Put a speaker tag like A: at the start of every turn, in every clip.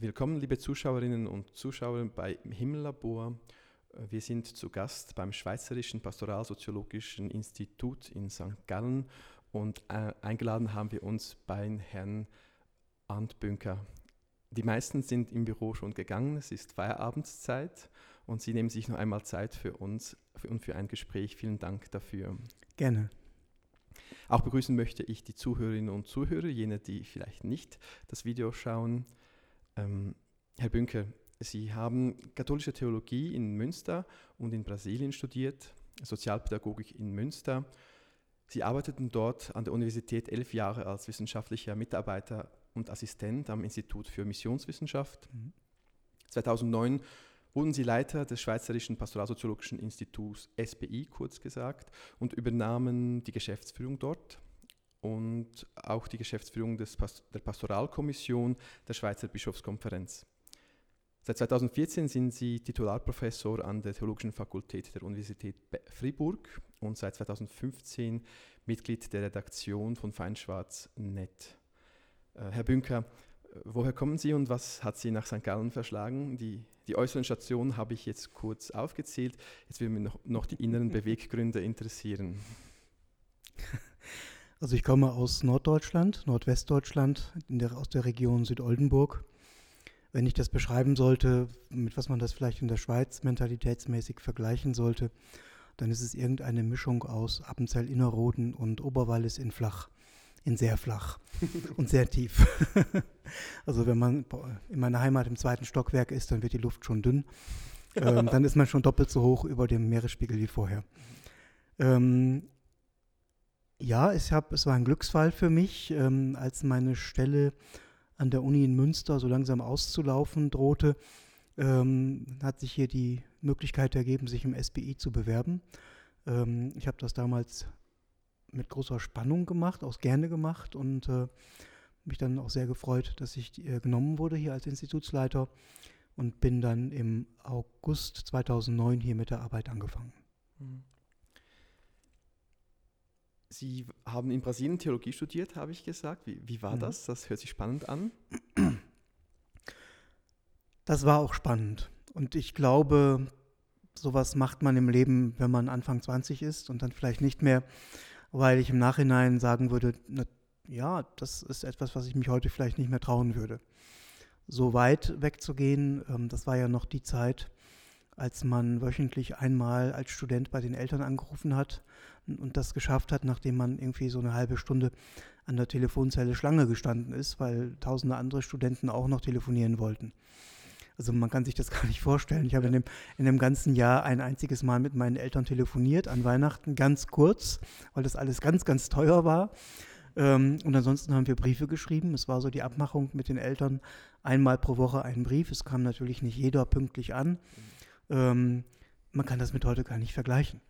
A: Willkommen, liebe Zuschauerinnen und Zuschauer bei Himmellabor. Wir sind zu Gast beim Schweizerischen Pastoralsoziologischen Institut in St. Gallen und äh, eingeladen haben wir uns bei Herrn Arndt Bünker. Die meisten sind im Büro schon gegangen, es ist Feierabendszeit und Sie nehmen sich noch einmal Zeit für uns und für ein Gespräch. Vielen Dank dafür.
B: Gerne.
A: Auch begrüßen möchte ich die Zuhörerinnen und Zuhörer, jene, die vielleicht nicht das Video schauen. Ähm, Herr Bünker, Sie haben katholische Theologie in Münster und in Brasilien studiert, Sozialpädagogik in Münster. Sie arbeiteten dort an der Universität elf Jahre als wissenschaftlicher Mitarbeiter und Assistent am Institut für Missionswissenschaft. Mhm. 2009 wurden Sie Leiter des Schweizerischen Pastoralsoziologischen Instituts SPI, kurz gesagt, und übernahmen die Geschäftsführung dort und auch die Geschäftsführung des Pas der Pastoralkommission der Schweizer Bischofskonferenz. Seit 2014 sind Sie Titularprofessor an der Theologischen Fakultät der Universität Fribourg und seit 2015 Mitglied der Redaktion von Feinschwarz.net. Äh, Herr Bünker, woher kommen Sie und was hat Sie nach St. Gallen verschlagen? Die, die äußeren Stationen habe ich jetzt kurz aufgezählt. Jetzt würden mich noch, noch die inneren Beweggründe interessieren.
B: Also ich komme aus Norddeutschland, Nordwestdeutschland, der, aus der Region Südoldenburg. Wenn ich das beschreiben sollte, mit was man das vielleicht in der Schweiz mentalitätsmäßig vergleichen sollte, dann ist es irgendeine Mischung aus Appenzell-Innerrhoden und Oberwallis in flach, in sehr flach und sehr tief. also wenn man in meiner Heimat im zweiten Stockwerk ist, dann wird die Luft schon dünn. Ähm, dann ist man schon doppelt so hoch über dem Meeresspiegel wie vorher. Ähm, ja, ich hab, es war ein Glücksfall für mich, ähm, als meine Stelle an der Uni in Münster so langsam auszulaufen drohte, ähm, hat sich hier die Möglichkeit ergeben, sich im SBI zu bewerben. Ähm, ich habe das damals mit großer Spannung gemacht, auch gerne gemacht und äh, mich dann auch sehr gefreut, dass ich äh, genommen wurde hier als Institutsleiter und bin dann im August 2009 hier mit der Arbeit angefangen. Mhm.
A: Sie haben in Brasilien Theologie studiert, habe ich gesagt. Wie, wie war mhm. das? Das hört sich spannend an.
B: Das war auch spannend. Und ich glaube, sowas macht man im Leben, wenn man Anfang 20 ist und dann vielleicht nicht mehr, weil ich im Nachhinein sagen würde, na, ja, das ist etwas, was ich mich heute vielleicht nicht mehr trauen würde. So weit wegzugehen, ähm, das war ja noch die Zeit, als man wöchentlich einmal als Student bei den Eltern angerufen hat und das geschafft hat, nachdem man irgendwie so eine halbe Stunde an der Telefonzelle Schlange gestanden ist, weil tausende andere Studenten auch noch telefonieren wollten. Also man kann sich das gar nicht vorstellen. Ich habe in dem, in dem ganzen Jahr ein einziges Mal mit meinen Eltern telefoniert, an Weihnachten ganz kurz, weil das alles ganz, ganz teuer war. Ähm, und ansonsten haben wir Briefe geschrieben. Es war so die Abmachung mit den Eltern, einmal pro Woche einen Brief. Es kam natürlich nicht jeder pünktlich an. Mhm. Ähm, man kann das mit heute gar nicht vergleichen.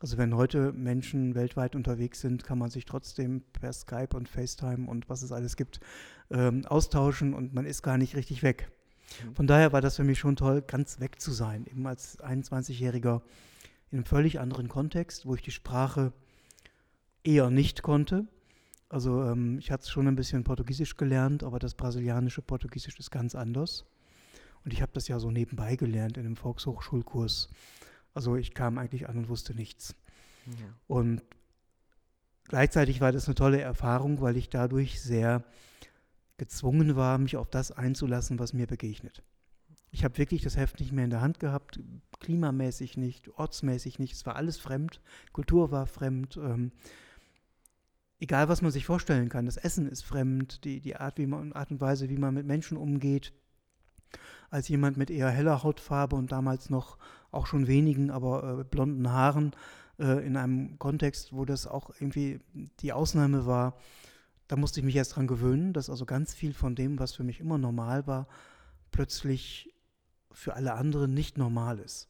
B: Also wenn heute Menschen weltweit unterwegs sind, kann man sich trotzdem per Skype und FaceTime und was es alles gibt, ähm, austauschen und man ist gar nicht richtig weg. Mhm. Von daher war das für mich schon toll, ganz weg zu sein, eben als 21-Jähriger in einem völlig anderen Kontext, wo ich die Sprache eher nicht konnte. Also ähm, ich hatte schon ein bisschen Portugiesisch gelernt, aber das brasilianische Portugiesisch ist ganz anders. Und ich habe das ja so nebenbei gelernt in einem Volkshochschulkurs. Also ich kam eigentlich an und wusste nichts. Ja. Und gleichzeitig war das eine tolle Erfahrung, weil ich dadurch sehr gezwungen war, mich auf das einzulassen, was mir begegnet. Ich habe wirklich das Heft nicht mehr in der Hand gehabt, klimamäßig nicht, ortsmäßig nicht. Es war alles fremd, Kultur war fremd. Ähm, egal, was man sich vorstellen kann. Das Essen ist fremd, die, die Art, wie man, Art und Weise, wie man mit Menschen umgeht als jemand mit eher heller Hautfarbe und damals noch auch schon wenigen, aber äh, blonden Haaren äh, in einem Kontext, wo das auch irgendwie die Ausnahme war. Da musste ich mich erst dran gewöhnen, dass also ganz viel von dem, was für mich immer normal war, plötzlich für alle anderen nicht normal ist.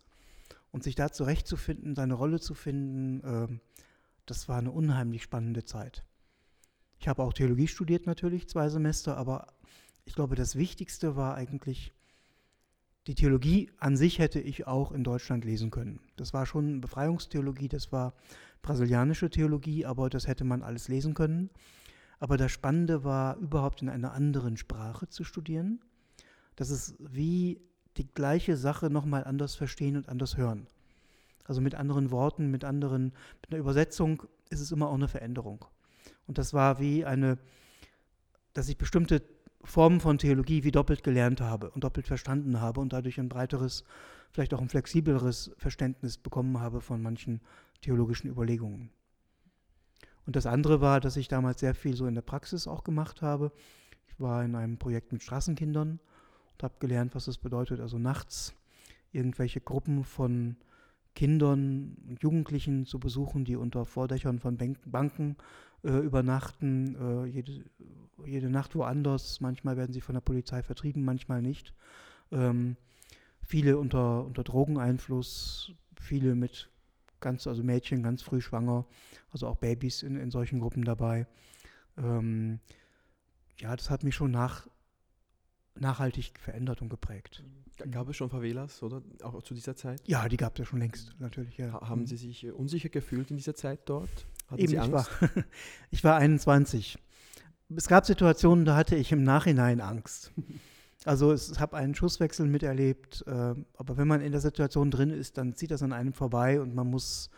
B: Und sich da zurechtzufinden, seine Rolle zu finden, äh, das war eine unheimlich spannende Zeit. Ich habe auch Theologie studiert natürlich, zwei Semester, aber ich glaube, das Wichtigste war eigentlich die Theologie an sich hätte ich auch in Deutschland lesen können. Das war schon Befreiungstheologie, das war brasilianische Theologie, aber das hätte man alles lesen können. Aber das Spannende war, überhaupt in einer anderen Sprache zu studieren. Das ist wie die gleiche Sache nochmal anders verstehen und anders hören. Also mit anderen Worten, mit anderen, mit einer Übersetzung ist es immer auch eine Veränderung. Und das war wie eine, dass ich bestimmte Formen von Theologie wie doppelt gelernt habe und doppelt verstanden habe und dadurch ein breiteres, vielleicht auch ein flexibleres Verständnis bekommen habe von manchen theologischen Überlegungen. Und das andere war, dass ich damals sehr viel so in der Praxis auch gemacht habe. Ich war in einem Projekt mit Straßenkindern und habe gelernt, was das bedeutet, also nachts irgendwelche Gruppen von Kindern und Jugendlichen zu besuchen, die unter Vordächern von Banken äh, übernachten, äh, jede, jede Nacht woanders. Manchmal werden sie von der Polizei vertrieben, manchmal nicht. Ähm, viele unter, unter Drogeneinfluss, viele mit ganz, also Mädchen ganz früh schwanger, also auch Babys in, in solchen Gruppen dabei. Ähm, ja, das hat mich schon nach, nachhaltig verändert und geprägt.
A: Gab es schon Favelas, oder? Auch zu dieser Zeit?
B: Ja, die gab es ja schon längst, natürlich. Ja.
A: haben mhm. Sie sich äh, unsicher gefühlt in dieser Zeit dort?
B: Hatten Eben, Sie Angst? Ich war, ich war 21. Es gab Situationen, da hatte ich im Nachhinein Angst. Also ich habe einen Schusswechsel miterlebt, äh, aber wenn man in der Situation drin ist, dann zieht das an einem vorbei und man muss,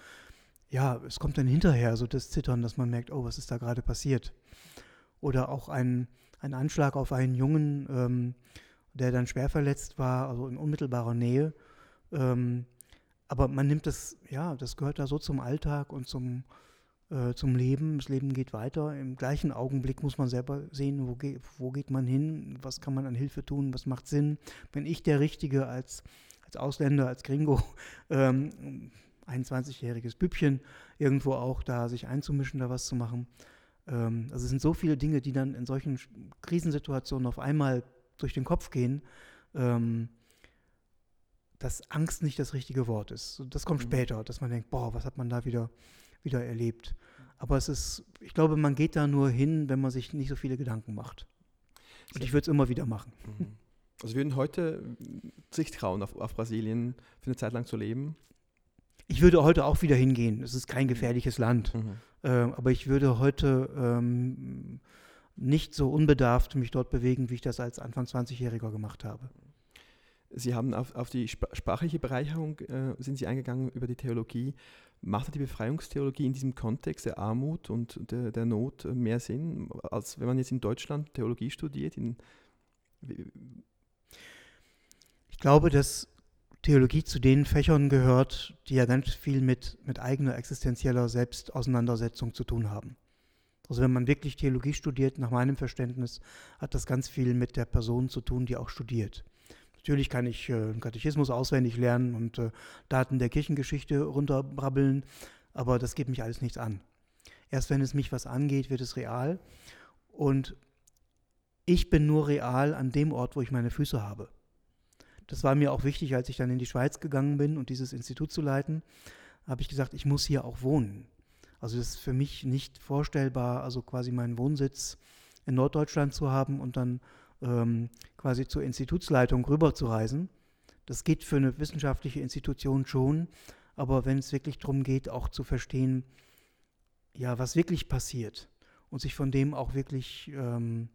B: ja, es kommt dann hinterher so das Zittern, dass man merkt, oh, was ist da gerade passiert? Oder auch ein, ein Anschlag auf einen Jungen, ähm, der dann schwer verletzt war, also in unmittelbarer Nähe. Ähm, aber man nimmt das, ja, das gehört da so zum Alltag und zum, äh, zum Leben. Das Leben geht weiter. Im gleichen Augenblick muss man selber sehen, wo, ge wo geht man hin, was kann man an Hilfe tun, was macht Sinn. Bin ich der Richtige als, als Ausländer, als Gringo, ähm, 21-jähriges Bübchen, irgendwo auch da sich einzumischen, da was zu machen. Ähm, also es sind so viele Dinge, die dann in solchen Krisensituationen auf einmal durch den Kopf gehen. Ähm, dass Angst nicht das richtige Wort ist. Das kommt mhm. später, dass man denkt, boah, was hat man da wieder wieder erlebt. Aber es ist, ich glaube, man geht da nur hin, wenn man sich nicht so viele Gedanken macht. Und ich würde es immer wieder machen. Mhm.
A: Also würden heute sich trauen, auf, auf Brasilien für eine Zeit lang zu leben?
B: Ich würde heute auch wieder hingehen. Es ist kein gefährliches Land. Mhm. Äh, aber ich würde heute ähm, nicht so unbedarft mich dort bewegen, wie ich das als Anfang 20-Jähriger gemacht habe.
A: Sie haben auf, auf die sprachliche Bereicherung äh, sind Sie eingegangen über die Theologie. Macht die Befreiungstheologie in diesem Kontext der Armut und der, der Not mehr Sinn, als wenn man jetzt in Deutschland Theologie studiert?
B: ich glaube, dass Theologie zu den Fächern gehört, die ja ganz viel mit, mit eigener existenzieller Selbstauseinandersetzung zu tun haben. Also wenn man wirklich Theologie studiert, nach meinem Verständnis, hat das ganz viel mit der Person zu tun, die auch studiert. Natürlich kann ich äh, Katechismus auswendig lernen und äh, Daten der Kirchengeschichte runterbrabbeln, aber das geht mich alles nichts an. Erst wenn es mich was angeht, wird es real. Und ich bin nur real an dem Ort, wo ich meine Füße habe. Das war mir auch wichtig, als ich dann in die Schweiz gegangen bin und dieses Institut zu leiten, habe ich gesagt, ich muss hier auch wohnen. Also es ist für mich nicht vorstellbar, also quasi meinen Wohnsitz in Norddeutschland zu haben und dann ähm, quasi zur Institutsleitung rüberzureisen. Das geht für eine wissenschaftliche Institution schon, aber wenn es wirklich darum geht, auch zu verstehen, ja, was wirklich passiert und sich von dem auch wirklich ähm,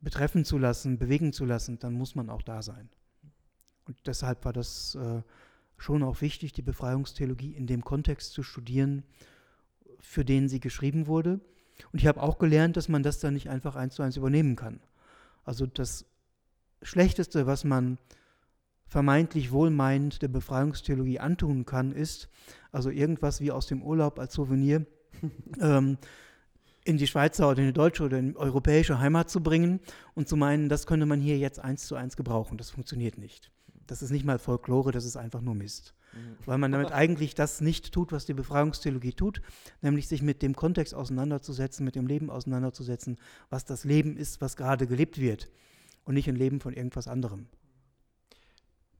B: betreffen zu lassen, bewegen zu lassen, dann muss man auch da sein. Und deshalb war das äh, schon auch wichtig, die Befreiungstheologie in dem Kontext zu studieren, für den sie geschrieben wurde. Und ich habe auch gelernt, dass man das dann nicht einfach eins zu eins übernehmen kann. Also das Schlechteste, was man vermeintlich wohlmeinend der Befreiungstheologie antun kann, ist, also irgendwas wie aus dem Urlaub als Souvenir ähm, in die Schweizer oder in die deutsche oder in die europäische Heimat zu bringen und zu meinen, das könnte man hier jetzt eins zu eins gebrauchen. Das funktioniert nicht. Das ist nicht mal Folklore, das ist einfach nur Mist. Mhm. Weil man damit eigentlich das nicht tut, was die Befreiungstheologie tut, nämlich sich mit dem Kontext auseinanderzusetzen, mit dem Leben auseinanderzusetzen, was das Leben ist, was gerade gelebt wird und nicht ein Leben von irgendwas anderem.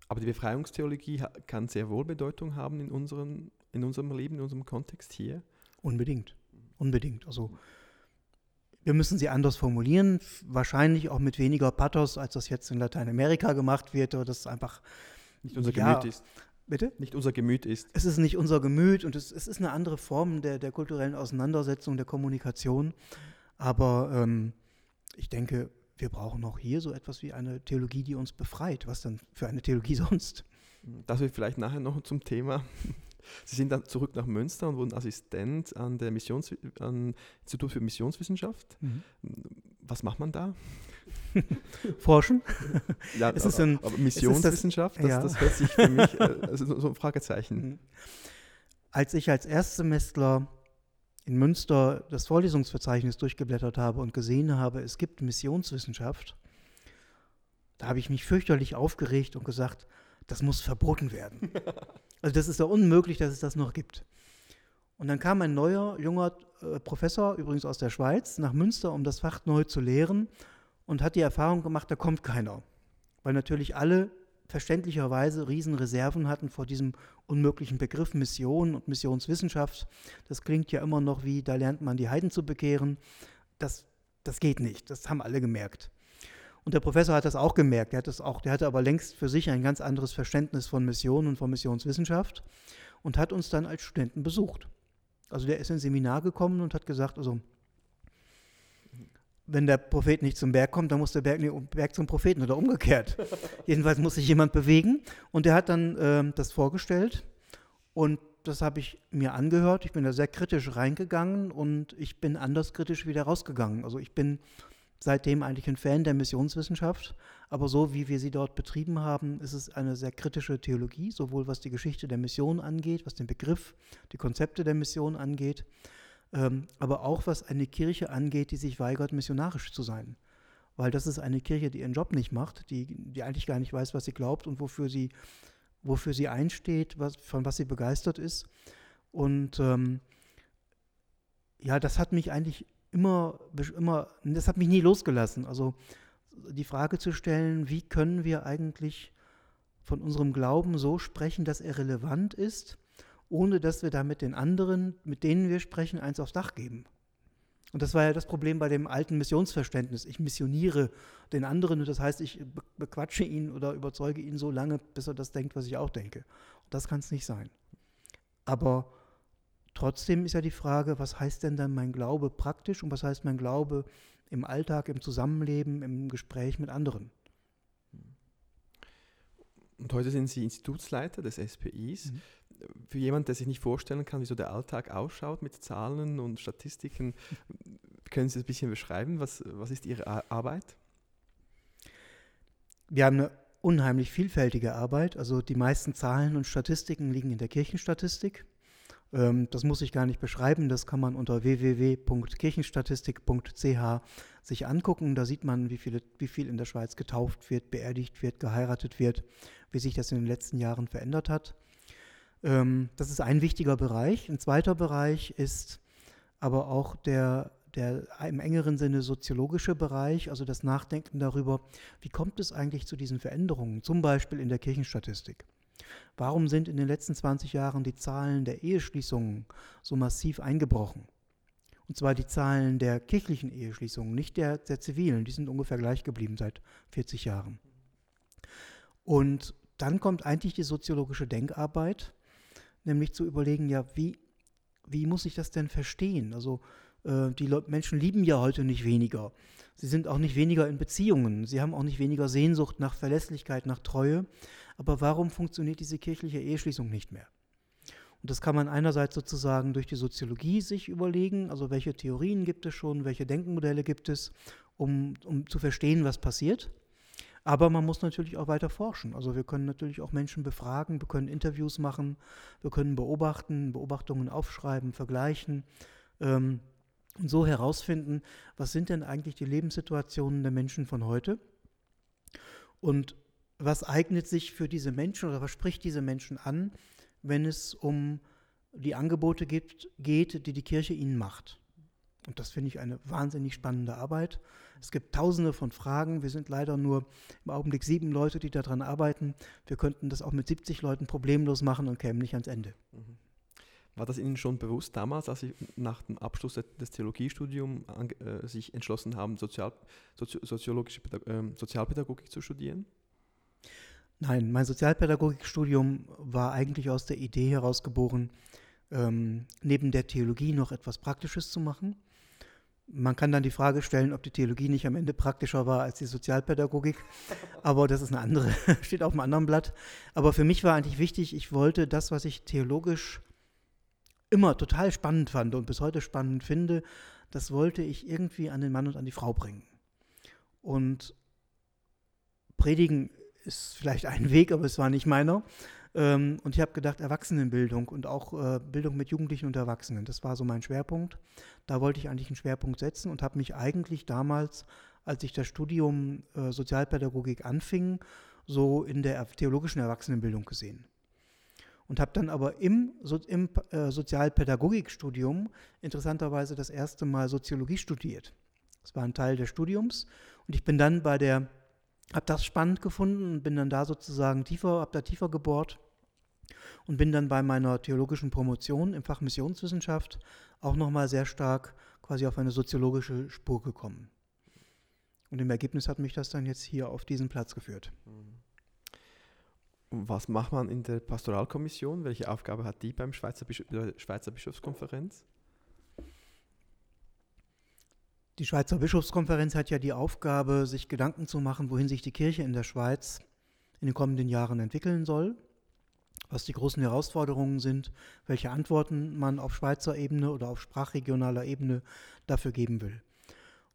A: Aber die Befreiungstheologie kann sehr wohl Bedeutung haben in, unseren, in unserem Leben, in unserem Kontext hier.
B: Unbedingt, unbedingt. Also wir müssen sie anders formulieren, wahrscheinlich auch mit weniger Pathos, als das jetzt in Lateinamerika gemacht wird, oder das einfach
A: nicht unser Gemüt ja, ist.
B: Bitte?
A: Nicht unser Gemüt ist.
B: Es ist nicht unser Gemüt und es, es ist eine andere Form der, der kulturellen Auseinandersetzung, der Kommunikation. Aber ähm, ich denke, wir brauchen auch hier so etwas wie eine Theologie, die uns befreit. Was dann für eine Theologie sonst?
A: Das wird vielleicht nachher noch zum Thema. Sie sind dann zurück nach Münster und wurden Assistent an der Missions an Institut für Missionswissenschaft. Mhm. Was macht man da?
B: Forschen.
A: Ja, es ist ein, aber Missionswissenschaft, das, ja. das, hört sich für mich also so ein Fragezeichen. Mhm.
B: Als ich als Erstsemestler in Münster das Vorlesungsverzeichnis durchgeblättert habe und gesehen habe, es gibt Missionswissenschaft, da habe ich mich fürchterlich aufgeregt und gesagt, das muss verboten werden. Also das ist ja unmöglich, dass es das noch gibt. Und dann kam ein neuer, junger äh, Professor, übrigens aus der Schweiz, nach Münster, um das Fach neu zu lehren und hat die Erfahrung gemacht, da kommt keiner. Weil natürlich alle verständlicherweise Riesenreserven hatten vor diesem unmöglichen Begriff Mission und Missionswissenschaft. Das klingt ja immer noch wie, da lernt man die Heiden zu bekehren. Das, das geht nicht, das haben alle gemerkt. Und der Professor hat das auch gemerkt. Der, hat das auch, der hatte aber längst für sich ein ganz anderes Verständnis von Mission und von Missionswissenschaft und hat uns dann als Studenten besucht. Also der ist ins Seminar gekommen und hat gesagt, also wenn der Prophet nicht zum Berg kommt, dann muss der Berg, nee, Berg zum Propheten oder umgekehrt. Jedenfalls muss sich jemand bewegen. Und der hat dann äh, das vorgestellt und das habe ich mir angehört. Ich bin da sehr kritisch reingegangen und ich bin anders kritisch wieder rausgegangen. Also ich bin seitdem eigentlich ein Fan der Missionswissenschaft, aber so wie wir sie dort betrieben haben, ist es eine sehr kritische Theologie, sowohl was die Geschichte der Mission angeht, was den Begriff, die Konzepte der Mission angeht, ähm, aber auch was eine Kirche angeht, die sich weigert, missionarisch zu sein. Weil das ist eine Kirche, die ihren Job nicht macht, die, die eigentlich gar nicht weiß, was sie glaubt und wofür sie, wofür sie einsteht, was, von was sie begeistert ist. Und ähm, ja, das hat mich eigentlich immer, immer, das hat mich nie losgelassen. Also die Frage zu stellen, wie können wir eigentlich von unserem Glauben so sprechen, dass er relevant ist, ohne dass wir damit den anderen, mit denen wir sprechen, eins aufs Dach geben. Und das war ja das Problem bei dem alten Missionsverständnis. Ich missioniere den anderen und das heißt, ich bequatsche ihn oder überzeuge ihn so lange, bis er das denkt, was ich auch denke. Und das kann es nicht sein. Aber Trotzdem ist ja die Frage, was heißt denn dann mein Glaube praktisch und was heißt mein Glaube im Alltag, im Zusammenleben, im Gespräch mit anderen?
A: Und heute sind Sie Institutsleiter des SPIs. Mhm. Für jemanden, der sich nicht vorstellen kann, wie so der Alltag ausschaut mit Zahlen und Statistiken, können Sie das ein bisschen beschreiben? Was, was ist Ihre Arbeit?
B: Wir haben eine unheimlich vielfältige Arbeit. Also die meisten Zahlen und Statistiken liegen in der Kirchenstatistik. Ähm, das muss ich gar nicht beschreiben, das kann man unter www.kirchenstatistik.ch sich angucken. Da sieht man, wie, viele, wie viel in der Schweiz getauft wird, beerdigt wird, geheiratet wird, wie sich das in den letzten Jahren verändert hat. Ähm, das ist ein wichtiger Bereich. Ein zweiter Bereich ist aber auch der, der im engeren Sinne soziologische Bereich, also das Nachdenken darüber, wie kommt es eigentlich zu diesen Veränderungen, zum Beispiel in der Kirchenstatistik. Warum sind in den letzten 20 Jahren die Zahlen der Eheschließungen so massiv eingebrochen? Und zwar die Zahlen der kirchlichen Eheschließungen, nicht der, der zivilen. Die sind ungefähr gleich geblieben seit 40 Jahren. Und dann kommt eigentlich die soziologische Denkarbeit, nämlich zu überlegen, ja, wie, wie muss ich das denn verstehen? Also äh, die Le Menschen lieben ja heute nicht weniger. Sie sind auch nicht weniger in Beziehungen. Sie haben auch nicht weniger Sehnsucht nach Verlässlichkeit, nach Treue. Aber warum funktioniert diese kirchliche Eheschließung nicht mehr? Und das kann man einerseits sozusagen durch die Soziologie sich überlegen, also welche Theorien gibt es schon, welche Denkmodelle gibt es, um, um zu verstehen, was passiert. Aber man muss natürlich auch weiter forschen. Also wir können natürlich auch Menschen befragen, wir können Interviews machen, wir können beobachten, Beobachtungen aufschreiben, vergleichen ähm, und so herausfinden, was sind denn eigentlich die Lebenssituationen der Menschen von heute. Und was eignet sich für diese Menschen oder was spricht diese Menschen an, wenn es um die Angebote gibt, geht, die die Kirche ihnen macht. Und das finde ich eine wahnsinnig spannende Arbeit. Es gibt tausende von Fragen. Wir sind leider nur im Augenblick sieben Leute, die daran arbeiten. Wir könnten das auch mit 70 Leuten problemlos machen und kämen nicht ans Ende. Mhm.
A: War das Ihnen schon bewusst damals, als Sie nach dem Abschluss des Theologiestudiums äh, sich entschlossen haben, Sozial, Sozi soziologische äh, Sozialpädagogik zu studieren?
B: Nein, mein Sozialpädagogikstudium war eigentlich aus der Idee herausgeboren, ähm, neben der Theologie noch etwas Praktisches zu machen. Man kann dann die Frage stellen, ob die Theologie nicht am Ende praktischer war als die Sozialpädagogik. Aber das ist eine andere, steht auf einem anderen Blatt. Aber für mich war eigentlich wichtig, ich wollte das, was ich theologisch immer total spannend fand und bis heute spannend finde, das wollte ich irgendwie an den Mann und an die Frau bringen. Und Predigen ist vielleicht ein Weg, aber es war nicht meiner. Ähm, und ich habe gedacht, Erwachsenenbildung und auch äh, Bildung mit Jugendlichen und Erwachsenen, das war so mein Schwerpunkt. Da wollte ich eigentlich einen Schwerpunkt setzen und habe mich eigentlich damals, als ich das Studium äh, Sozialpädagogik anfing, so in der theologischen Erwachsenenbildung gesehen. Und habe dann aber im, so, im äh, Sozialpädagogikstudium interessanterweise das erste Mal Soziologie studiert. Das war ein Teil des Studiums. Und ich bin dann bei der, habe das spannend gefunden und bin dann da sozusagen tiefer, habe da tiefer gebohrt und bin dann bei meiner theologischen Promotion im Fach Missionswissenschaft auch nochmal sehr stark quasi auf eine soziologische Spur gekommen. Und im Ergebnis hat mich das dann jetzt hier auf diesen Platz geführt.
A: Was macht man in der Pastoralkommission? Welche Aufgabe hat die beim Schweizer, Bisch Schweizer Bischofskonferenz?
B: Die Schweizer Bischofskonferenz hat ja die Aufgabe, sich Gedanken zu machen, wohin sich die Kirche in der Schweiz in den kommenden Jahren entwickeln soll was die großen Herausforderungen sind, welche Antworten man auf Schweizer Ebene oder auf sprachregionaler Ebene dafür geben will.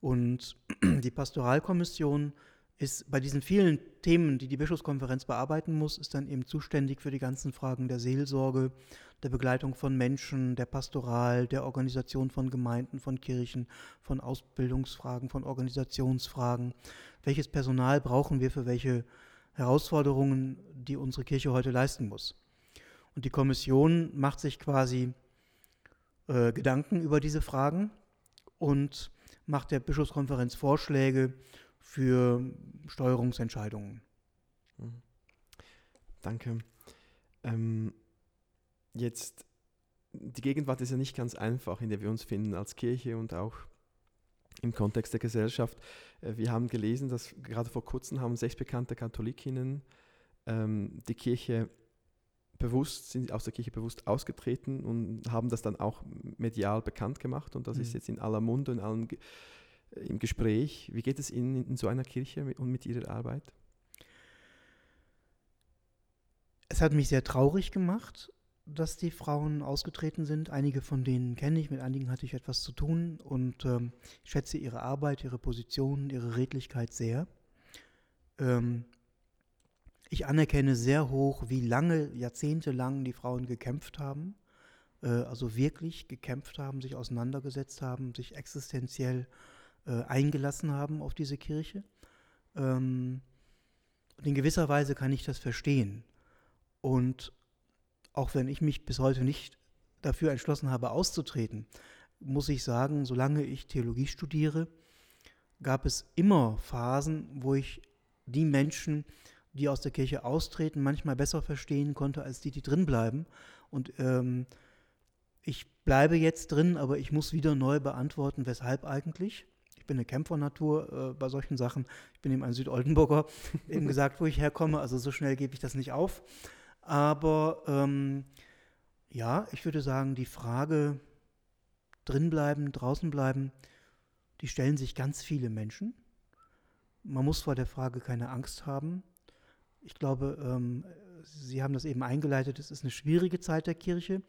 B: Und die Pastoralkommission ist bei diesen vielen Themen, die die Bischofskonferenz bearbeiten muss, ist dann eben zuständig für die ganzen Fragen der Seelsorge, der Begleitung von Menschen, der Pastoral, der Organisation von Gemeinden, von Kirchen, von Ausbildungsfragen, von Organisationsfragen. Welches Personal brauchen wir für welche Herausforderungen, die unsere Kirche heute leisten muss? Und die Kommission macht sich quasi äh, Gedanken über diese Fragen und macht der Bischofskonferenz Vorschläge für Steuerungsentscheidungen.
A: Mhm. Danke. Ähm, jetzt, die Gegenwart ist ja nicht ganz einfach, in der wir uns finden als Kirche und auch im Kontext der Gesellschaft. Äh, wir haben gelesen, dass gerade vor kurzem haben sechs bekannte Katholikinnen ähm, die Kirche bewusst, sind aus der Kirche bewusst ausgetreten und haben das dann auch medial bekannt gemacht und das mhm. ist jetzt in aller Munde und allen im Gespräch. Wie geht es Ihnen in so einer Kirche und mit Ihrer Arbeit?
B: Es hat mich sehr traurig gemacht, dass die Frauen ausgetreten sind. Einige von denen kenne ich, mit einigen hatte ich etwas zu tun und ähm, ich schätze ihre Arbeit, ihre Position, ihre Redlichkeit sehr. Ähm, ich anerkenne sehr hoch, wie lange, jahrzehntelang die Frauen gekämpft haben, äh, also wirklich gekämpft haben, sich auseinandergesetzt haben, sich existenziell äh, eingelassen haben auf diese Kirche. Ähm, und in gewisser Weise kann ich das verstehen. Und auch wenn ich mich bis heute nicht dafür entschlossen habe, auszutreten, muss ich sagen, solange ich Theologie studiere, gab es immer Phasen, wo ich die Menschen, die aus der Kirche austreten, manchmal besser verstehen konnte als die, die drin bleiben. Und ähm, ich bleibe jetzt drin, aber ich muss wieder neu beantworten, weshalb eigentlich. Ich bin eine Kämpfernatur äh, bei solchen Sachen. Ich bin eben ein Südoldenburger, eben gesagt, wo ich herkomme. Also so schnell gebe ich das nicht auf. Aber ähm, ja, ich würde sagen, die Frage drinbleiben, draußen bleiben, die stellen sich ganz viele Menschen. Man muss vor der Frage keine Angst haben. Ich glaube, ähm, Sie haben das eben eingeleitet, es ist eine schwierige Zeit der Kirche.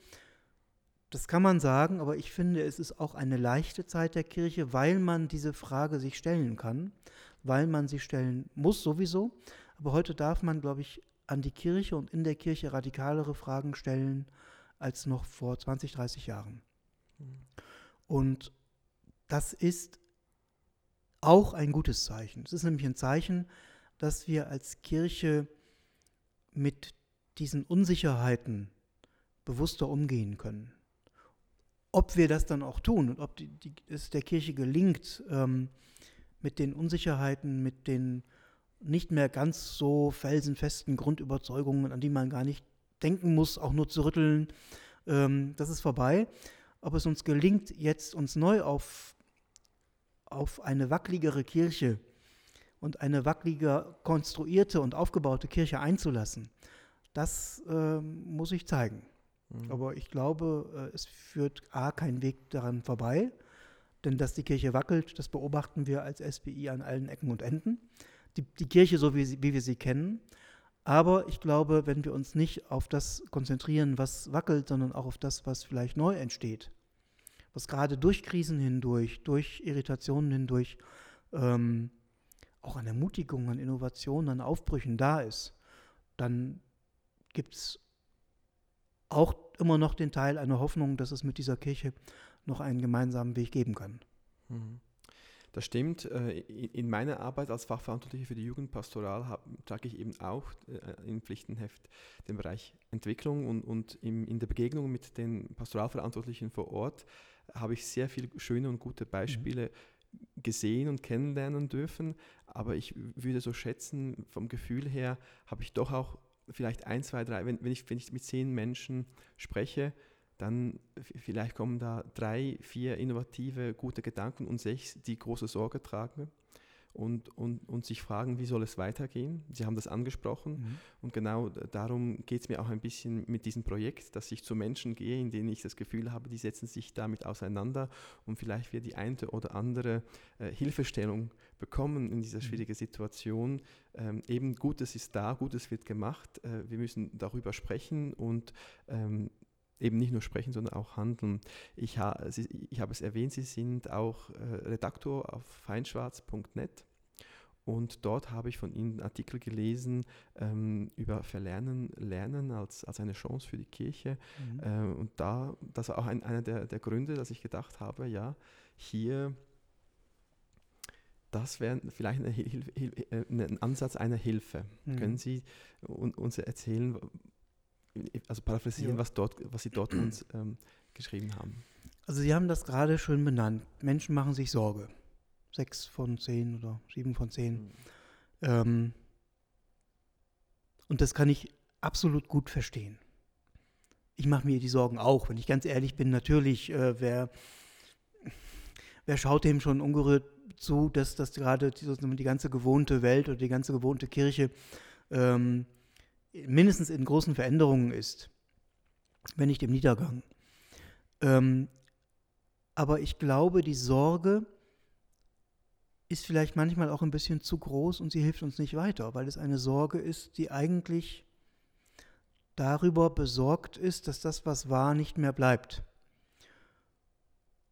B: Das kann man sagen, aber ich finde, es ist auch eine leichte Zeit der Kirche, weil man diese Frage sich stellen kann, weil man sie stellen muss sowieso. Aber heute darf man, glaube ich, an die Kirche und in der Kirche radikalere Fragen stellen als noch vor 20, 30 Jahren. Mhm. Und das ist auch ein gutes Zeichen. Es ist nämlich ein Zeichen, dass wir als Kirche mit diesen Unsicherheiten bewusster umgehen können. Ob wir das dann auch tun und ob die, die, es der Kirche gelingt, ähm, mit den Unsicherheiten, mit den nicht mehr ganz so felsenfesten Grundüberzeugungen, an die man gar nicht denken muss, auch nur zu rütteln, ähm, das ist vorbei. Ob es uns gelingt, jetzt uns neu auf, auf eine wackeligere Kirche und eine wackeliger konstruierte und aufgebaute Kirche einzulassen, das äh, muss ich zeigen. Mhm. Aber ich glaube, äh, es führt A, kein Weg daran vorbei. Denn dass die Kirche wackelt, das beobachten wir als SBI an allen Ecken und Enden. Die, die Kirche, so wie, sie, wie wir sie kennen. Aber ich glaube, wenn wir uns nicht auf das konzentrieren, was wackelt, sondern auch auf das, was vielleicht neu entsteht, was gerade durch Krisen hindurch, durch Irritationen hindurch, ähm, auch an Ermutigung, an Innovationen, an Aufbrüchen da ist, dann gibt es auch immer noch den Teil einer Hoffnung, dass es mit dieser Kirche noch einen gemeinsamen Weg geben kann.
A: Mhm. Das stimmt. Äh, in meiner Arbeit als Fachverantwortlicher für die Jugendpastoral trage ich eben auch äh, im Pflichtenheft den Bereich Entwicklung und, und in der Begegnung mit den Pastoralverantwortlichen vor Ort habe ich sehr viele schöne und gute Beispiele mhm. gesehen und kennenlernen dürfen. Aber ich würde so schätzen, vom Gefühl her habe ich doch auch vielleicht ein, zwei, drei, wenn, wenn, ich, wenn ich mit zehn Menschen spreche, dann vielleicht kommen da drei, vier innovative, gute Gedanken und sechs, die große Sorge tragen und, und, und sich fragen, wie soll es weitergehen. Sie haben das angesprochen mhm. und genau darum geht es mir auch ein bisschen mit diesem Projekt, dass ich zu Menschen gehe, in denen ich das Gefühl habe, die setzen sich damit auseinander und vielleicht wir die eine oder andere äh, Hilfestellung bekommen in dieser mhm. schwierigen Situation. Ähm, eben Gutes ist da, Gutes wird gemacht, äh, wir müssen darüber sprechen und ähm, eben nicht nur sprechen, sondern auch handeln. Ich, ha, Sie, ich habe es erwähnt, Sie sind auch äh, Redaktor auf feinschwarz.net und dort habe ich von Ihnen einen Artikel gelesen ähm, über Verlernen, Lernen als, als eine Chance für die Kirche. Mhm. Äh, und da, das war auch ein, einer der, der Gründe, dass ich gedacht habe, ja, hier das wäre vielleicht eine Hilf, Hilf, äh, ein Ansatz einer Hilfe. Mhm. Können Sie uns erzählen, also paraphrasieren, ja. was, dort, was Sie dort uns ähm, geschrieben haben.
B: Also Sie haben das gerade schön benannt. Menschen machen sich Sorge. Sechs von zehn oder sieben von zehn. Mhm. Ähm, und das kann ich absolut gut verstehen. Ich mache mir die Sorgen auch, wenn ich ganz ehrlich bin. Natürlich, äh, wer, wer schaut dem schon ungerührt zu, dass, dass gerade die, die ganze gewohnte Welt oder die ganze gewohnte Kirche ähm, mindestens in großen Veränderungen ist, wenn nicht im Niedergang. Ähm, aber ich glaube, die Sorge ist vielleicht manchmal auch ein bisschen zu groß und sie hilft uns nicht weiter, weil es eine Sorge ist, die eigentlich darüber besorgt ist, dass das, was war, nicht mehr bleibt.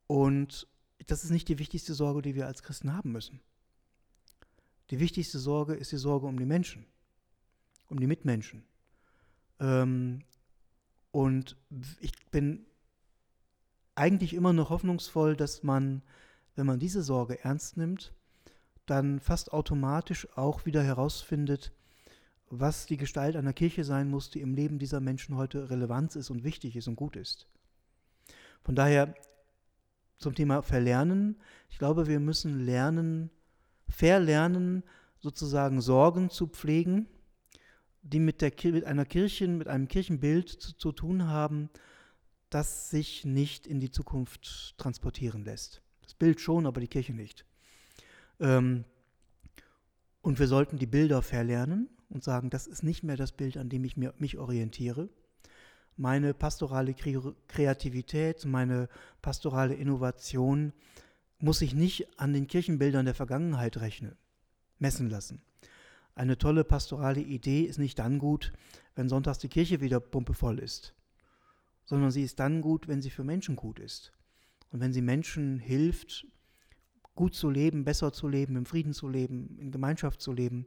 B: Und das ist nicht die wichtigste Sorge, die wir als Christen haben müssen. Die wichtigste Sorge ist die Sorge um die Menschen um die Mitmenschen. Ähm, und ich bin eigentlich immer noch hoffnungsvoll, dass man, wenn man diese Sorge ernst nimmt, dann fast automatisch auch wieder herausfindet, was die Gestalt einer Kirche sein muss, die im Leben dieser Menschen heute relevant ist und wichtig ist und gut ist. Von daher zum Thema Verlernen. Ich glaube, wir müssen lernen, verlernen, sozusagen Sorgen zu pflegen die mit, der, mit einer Kirche, mit einem Kirchenbild zu, zu tun haben, das sich nicht in die Zukunft transportieren lässt. Das Bild schon, aber die Kirche nicht. Ähm, und wir sollten die Bilder verlernen und sagen, das ist nicht mehr das Bild, an dem ich mir, mich orientiere. Meine pastorale Kreativität, meine pastorale Innovation muss ich nicht an den Kirchenbildern der Vergangenheit rechnen, messen lassen. Eine tolle pastorale Idee ist nicht dann gut, wenn sonntags die Kirche wieder pumpevoll ist, sondern sie ist dann gut, wenn sie für Menschen gut ist. Und wenn sie Menschen hilft, gut zu leben, besser zu leben, im Frieden zu leben, in Gemeinschaft zu leben,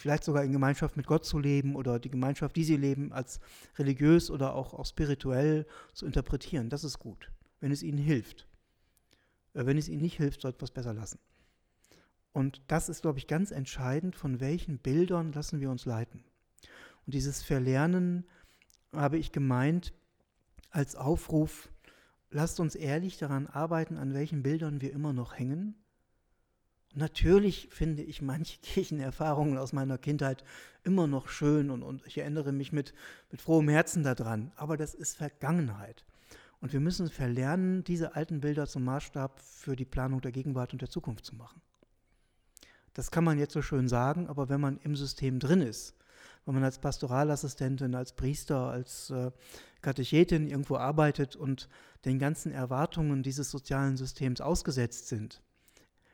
B: vielleicht sogar in Gemeinschaft mit Gott zu leben oder die Gemeinschaft, die sie leben, als religiös oder auch, auch spirituell zu interpretieren. Das ist gut, wenn es ihnen hilft. Äh, wenn es ihnen nicht hilft, sollte es besser lassen. Und das ist, glaube ich, ganz entscheidend, von welchen Bildern lassen wir uns leiten. Und dieses Verlernen habe ich gemeint als Aufruf, lasst uns ehrlich daran arbeiten, an welchen Bildern wir immer noch hängen. Natürlich finde ich manche Kirchenerfahrungen aus meiner Kindheit immer noch schön und, und ich erinnere mich mit, mit frohem Herzen daran. Aber das ist Vergangenheit. Und wir müssen verlernen, diese alten Bilder zum Maßstab für die Planung der Gegenwart und der Zukunft zu machen. Das kann man jetzt so schön sagen, aber wenn man im System drin ist, wenn man als Pastoralassistentin, als Priester, als äh, Katechetin irgendwo arbeitet und den ganzen Erwartungen dieses sozialen Systems ausgesetzt sind,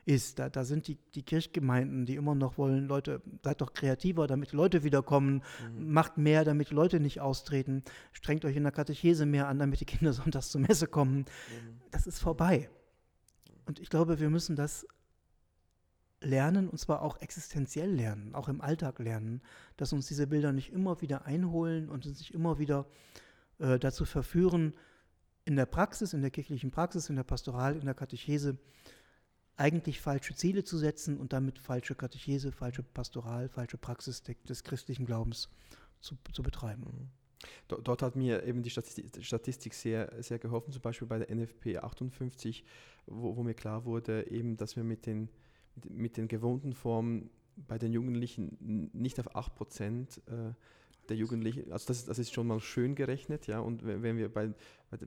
B: ist. Da, da sind die, die Kirchgemeinden, die immer noch wollen, Leute, seid doch kreativer, damit die Leute wiederkommen, mhm. macht mehr, damit die Leute nicht austreten, strengt euch in der Katechese mehr an, damit die Kinder sonntags zur Messe kommen. Mhm. Das ist vorbei. Und ich glaube, wir müssen das lernen, und zwar auch existenziell lernen, auch im Alltag lernen, dass uns diese Bilder nicht immer wieder einholen und uns nicht immer wieder äh, dazu verführen, in der Praxis, in der kirchlichen Praxis, in der Pastoral, in der Katechese, eigentlich falsche Ziele zu setzen und damit falsche Katechese, falsche Pastoral, falsche Praxis des christlichen Glaubens zu, zu betreiben. Mhm.
A: Dort hat mir eben die Statistik sehr, sehr geholfen, zum Beispiel bei der NFP 58, wo, wo mir klar wurde, eben, dass wir mit den, mit den gewohnten Formen bei den Jugendlichen nicht auf 8 Prozent äh, der Jugendlichen, also das das ist schon mal schön gerechnet, ja, und wenn wir bei, bei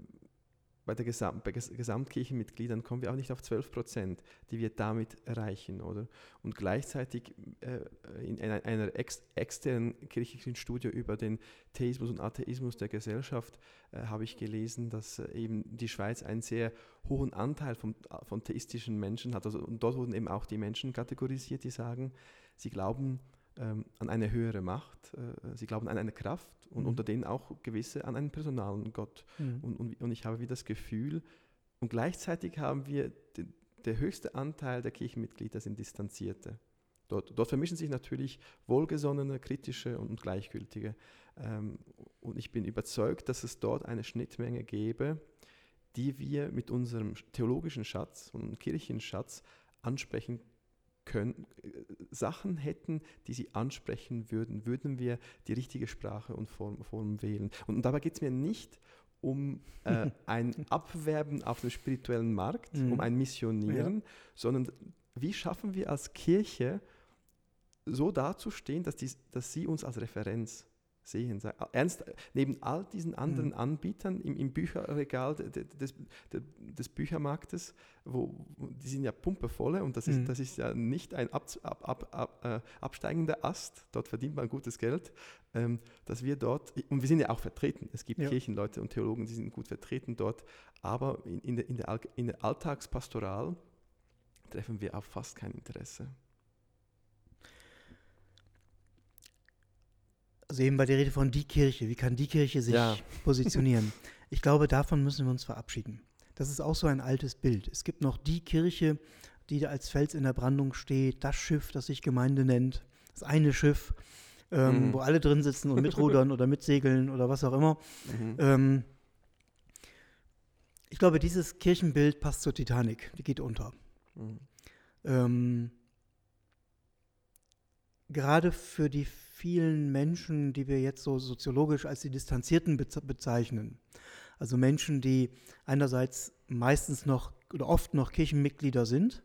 A: bei, der Gesam bei Gesamtkirchenmitgliedern kommen wir auch nicht auf 12 Prozent, die wir damit erreichen, oder? Und gleichzeitig äh, in einer, einer ex externen kirchlichen Studie über den Theismus und Atheismus der Gesellschaft äh, habe ich gelesen, dass äh, eben die Schweiz einen sehr hohen Anteil von, von theistischen Menschen hat. Also, und dort wurden eben auch die Menschen kategorisiert, die sagen, sie glauben, ähm, an eine höhere Macht, äh, sie glauben an eine Kraft und mhm. unter denen auch gewisse an einen personalen Gott. Mhm. Und, und, und, ich habe wie das Gefühl, und gleichzeitig haben wir, den, der höchste Anteil der Kirchenmitglieder sind Distanzierte. Dort, dort vermischen sich natürlich wohlgesonnene, kritische und gleichgültige. Ähm, und ich bin überzeugt, dass es dort eine Schnittmenge gäbe, die wir mit unserem theologischen Schatz und Kirchenschatz ansprechen können, äh, Sachen hätten, die sie ansprechen würden, würden wir die richtige Sprache und Form, Form wählen. Und, und dabei geht es mir nicht um äh, ein Abwerben auf dem spirituellen Markt, mhm. um ein Missionieren, ja. sondern wie schaffen wir als Kirche so dazustehen, dass, die, dass sie uns als Referenz sehen. Ernst, neben all diesen anderen mhm. Anbietern im, im Bücherregal des, des, des, Büchermarktes, wo, die sind ja pumpevolle und das ist, mhm. das ist ja nicht ein ab, ab, ab, äh, absteigender Ast, dort verdient man gutes Geld, ähm, dass wir dort, und wir sind ja auch vertreten, es gibt ja. Kirchenleute und Theologen, die sind gut vertreten dort, aber in, in, der, in, der, in der Alltagspastoral treffen wir auf fast kein Interesse.
B: Also eben bei der Rede von die Kirche, wie kann die Kirche sich ja. positionieren? Ich glaube, davon müssen wir uns verabschieden. Das ist auch so ein altes Bild. Es gibt noch die Kirche, die als Fels in der Brandung steht, das Schiff, das sich Gemeinde nennt, das eine Schiff, ähm, mhm. wo alle drin sitzen und mitrudern oder mitsegeln oder was auch immer. Mhm. Ähm, ich glaube, dieses Kirchenbild passt zur Titanic, die geht unter. Mhm. Ähm, gerade für die vielen Menschen, die wir jetzt so soziologisch als die Distanzierten bezeichnen. Also Menschen, die einerseits meistens noch oder oft noch Kirchenmitglieder sind,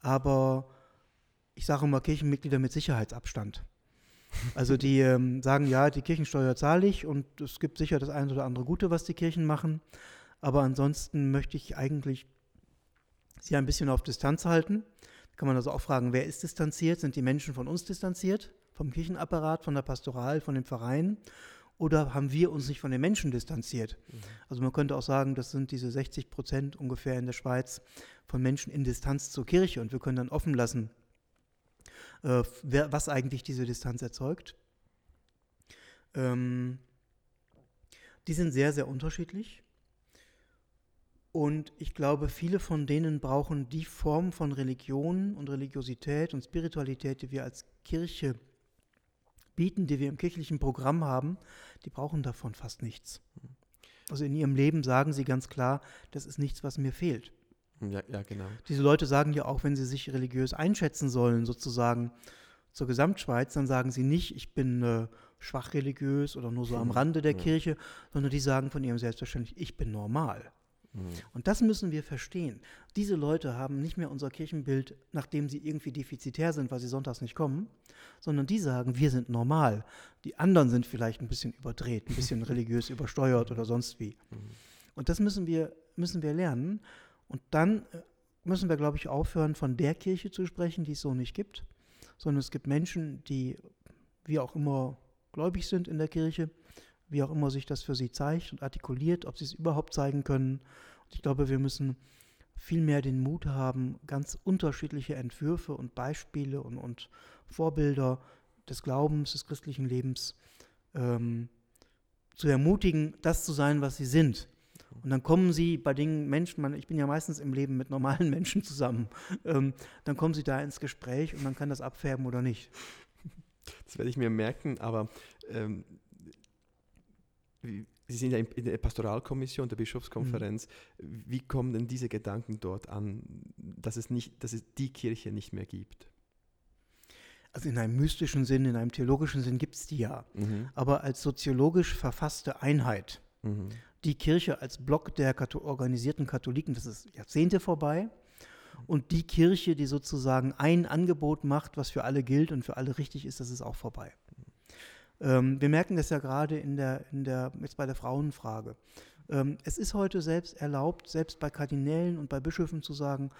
B: aber ich sage immer Kirchenmitglieder mit Sicherheitsabstand. Also die ähm, sagen, ja, die Kirchensteuer zahle ich und es gibt sicher das eine oder andere Gute, was die Kirchen machen, aber ansonsten möchte ich eigentlich sie ein bisschen auf Distanz halten. Kann man also auch fragen, wer ist distanziert? Sind die Menschen von uns distanziert? Vom Kirchenapparat, von der Pastoral, von den Vereinen? Oder haben wir uns nicht von den Menschen distanziert? Mhm. Also man könnte auch sagen, das sind diese 60 Prozent ungefähr in der Schweiz von Menschen in Distanz zur Kirche. Und wir können dann offen lassen, äh, wer, was eigentlich diese Distanz erzeugt. Ähm, die sind sehr, sehr unterschiedlich. Und ich glaube, viele von denen brauchen die Form von Religion und Religiosität und Spiritualität, die wir als Kirche bieten, die wir im kirchlichen Programm haben, die brauchen davon fast nichts. Also in ihrem Leben sagen sie ganz klar, das ist nichts, was mir fehlt.
A: Ja, ja, genau.
B: Diese Leute sagen ja auch, wenn sie sich religiös einschätzen sollen, sozusagen zur Gesamtschweiz, dann sagen sie nicht, ich bin äh, schwach religiös oder nur so am Rande der ja. Kirche, sondern die sagen von ihrem Selbstverständlich, ich bin normal. Mhm. Und das müssen wir verstehen. Diese Leute haben nicht mehr unser Kirchenbild, nachdem sie irgendwie defizitär sind, weil sie sonntags nicht kommen, sondern die sagen, wir sind normal. Die anderen sind vielleicht ein bisschen überdreht, ein bisschen religiös übersteuert oder sonst wie. Mhm. Und das müssen wir, müssen wir lernen. Und dann äh, müssen wir, glaube ich, aufhören, von der Kirche zu sprechen, die es so nicht gibt, sondern es gibt Menschen, die wie auch immer gläubig sind in der Kirche, wie auch immer sich das für sie zeigt und artikuliert, ob sie es überhaupt zeigen können. Und ich glaube, wir müssen vielmehr den Mut haben, ganz unterschiedliche Entwürfe und Beispiele und, und Vorbilder des Glaubens, des christlichen Lebens ähm, zu ermutigen, das zu sein, was sie sind. Und dann kommen sie bei den Menschen, man, ich bin ja meistens im Leben mit normalen Menschen zusammen, ähm, dann kommen sie da ins Gespräch und man kann das abfärben oder nicht.
A: Das werde ich mir merken, aber ähm, Sie sind ja in der Pastoralkommission der Bischofskonferenz. Mhm. Wie kommen denn diese Gedanken dort an, dass es, nicht, dass es die Kirche nicht mehr gibt?
B: Also in einem mystischen Sinn, in einem theologischen Sinn gibt es die ja. Mhm. Aber als soziologisch verfasste Einheit, mhm. die Kirche als Block der Kathol organisierten Katholiken, das ist Jahrzehnte vorbei. Und die Kirche, die sozusagen ein Angebot macht, was für alle gilt und für alle richtig ist, das ist auch vorbei. Ähm, wir merken das ja gerade in der, in der, jetzt bei der Frauenfrage. Ähm, es ist heute selbst erlaubt, selbst bei Kardinälen und bei Bischöfen zu sagen,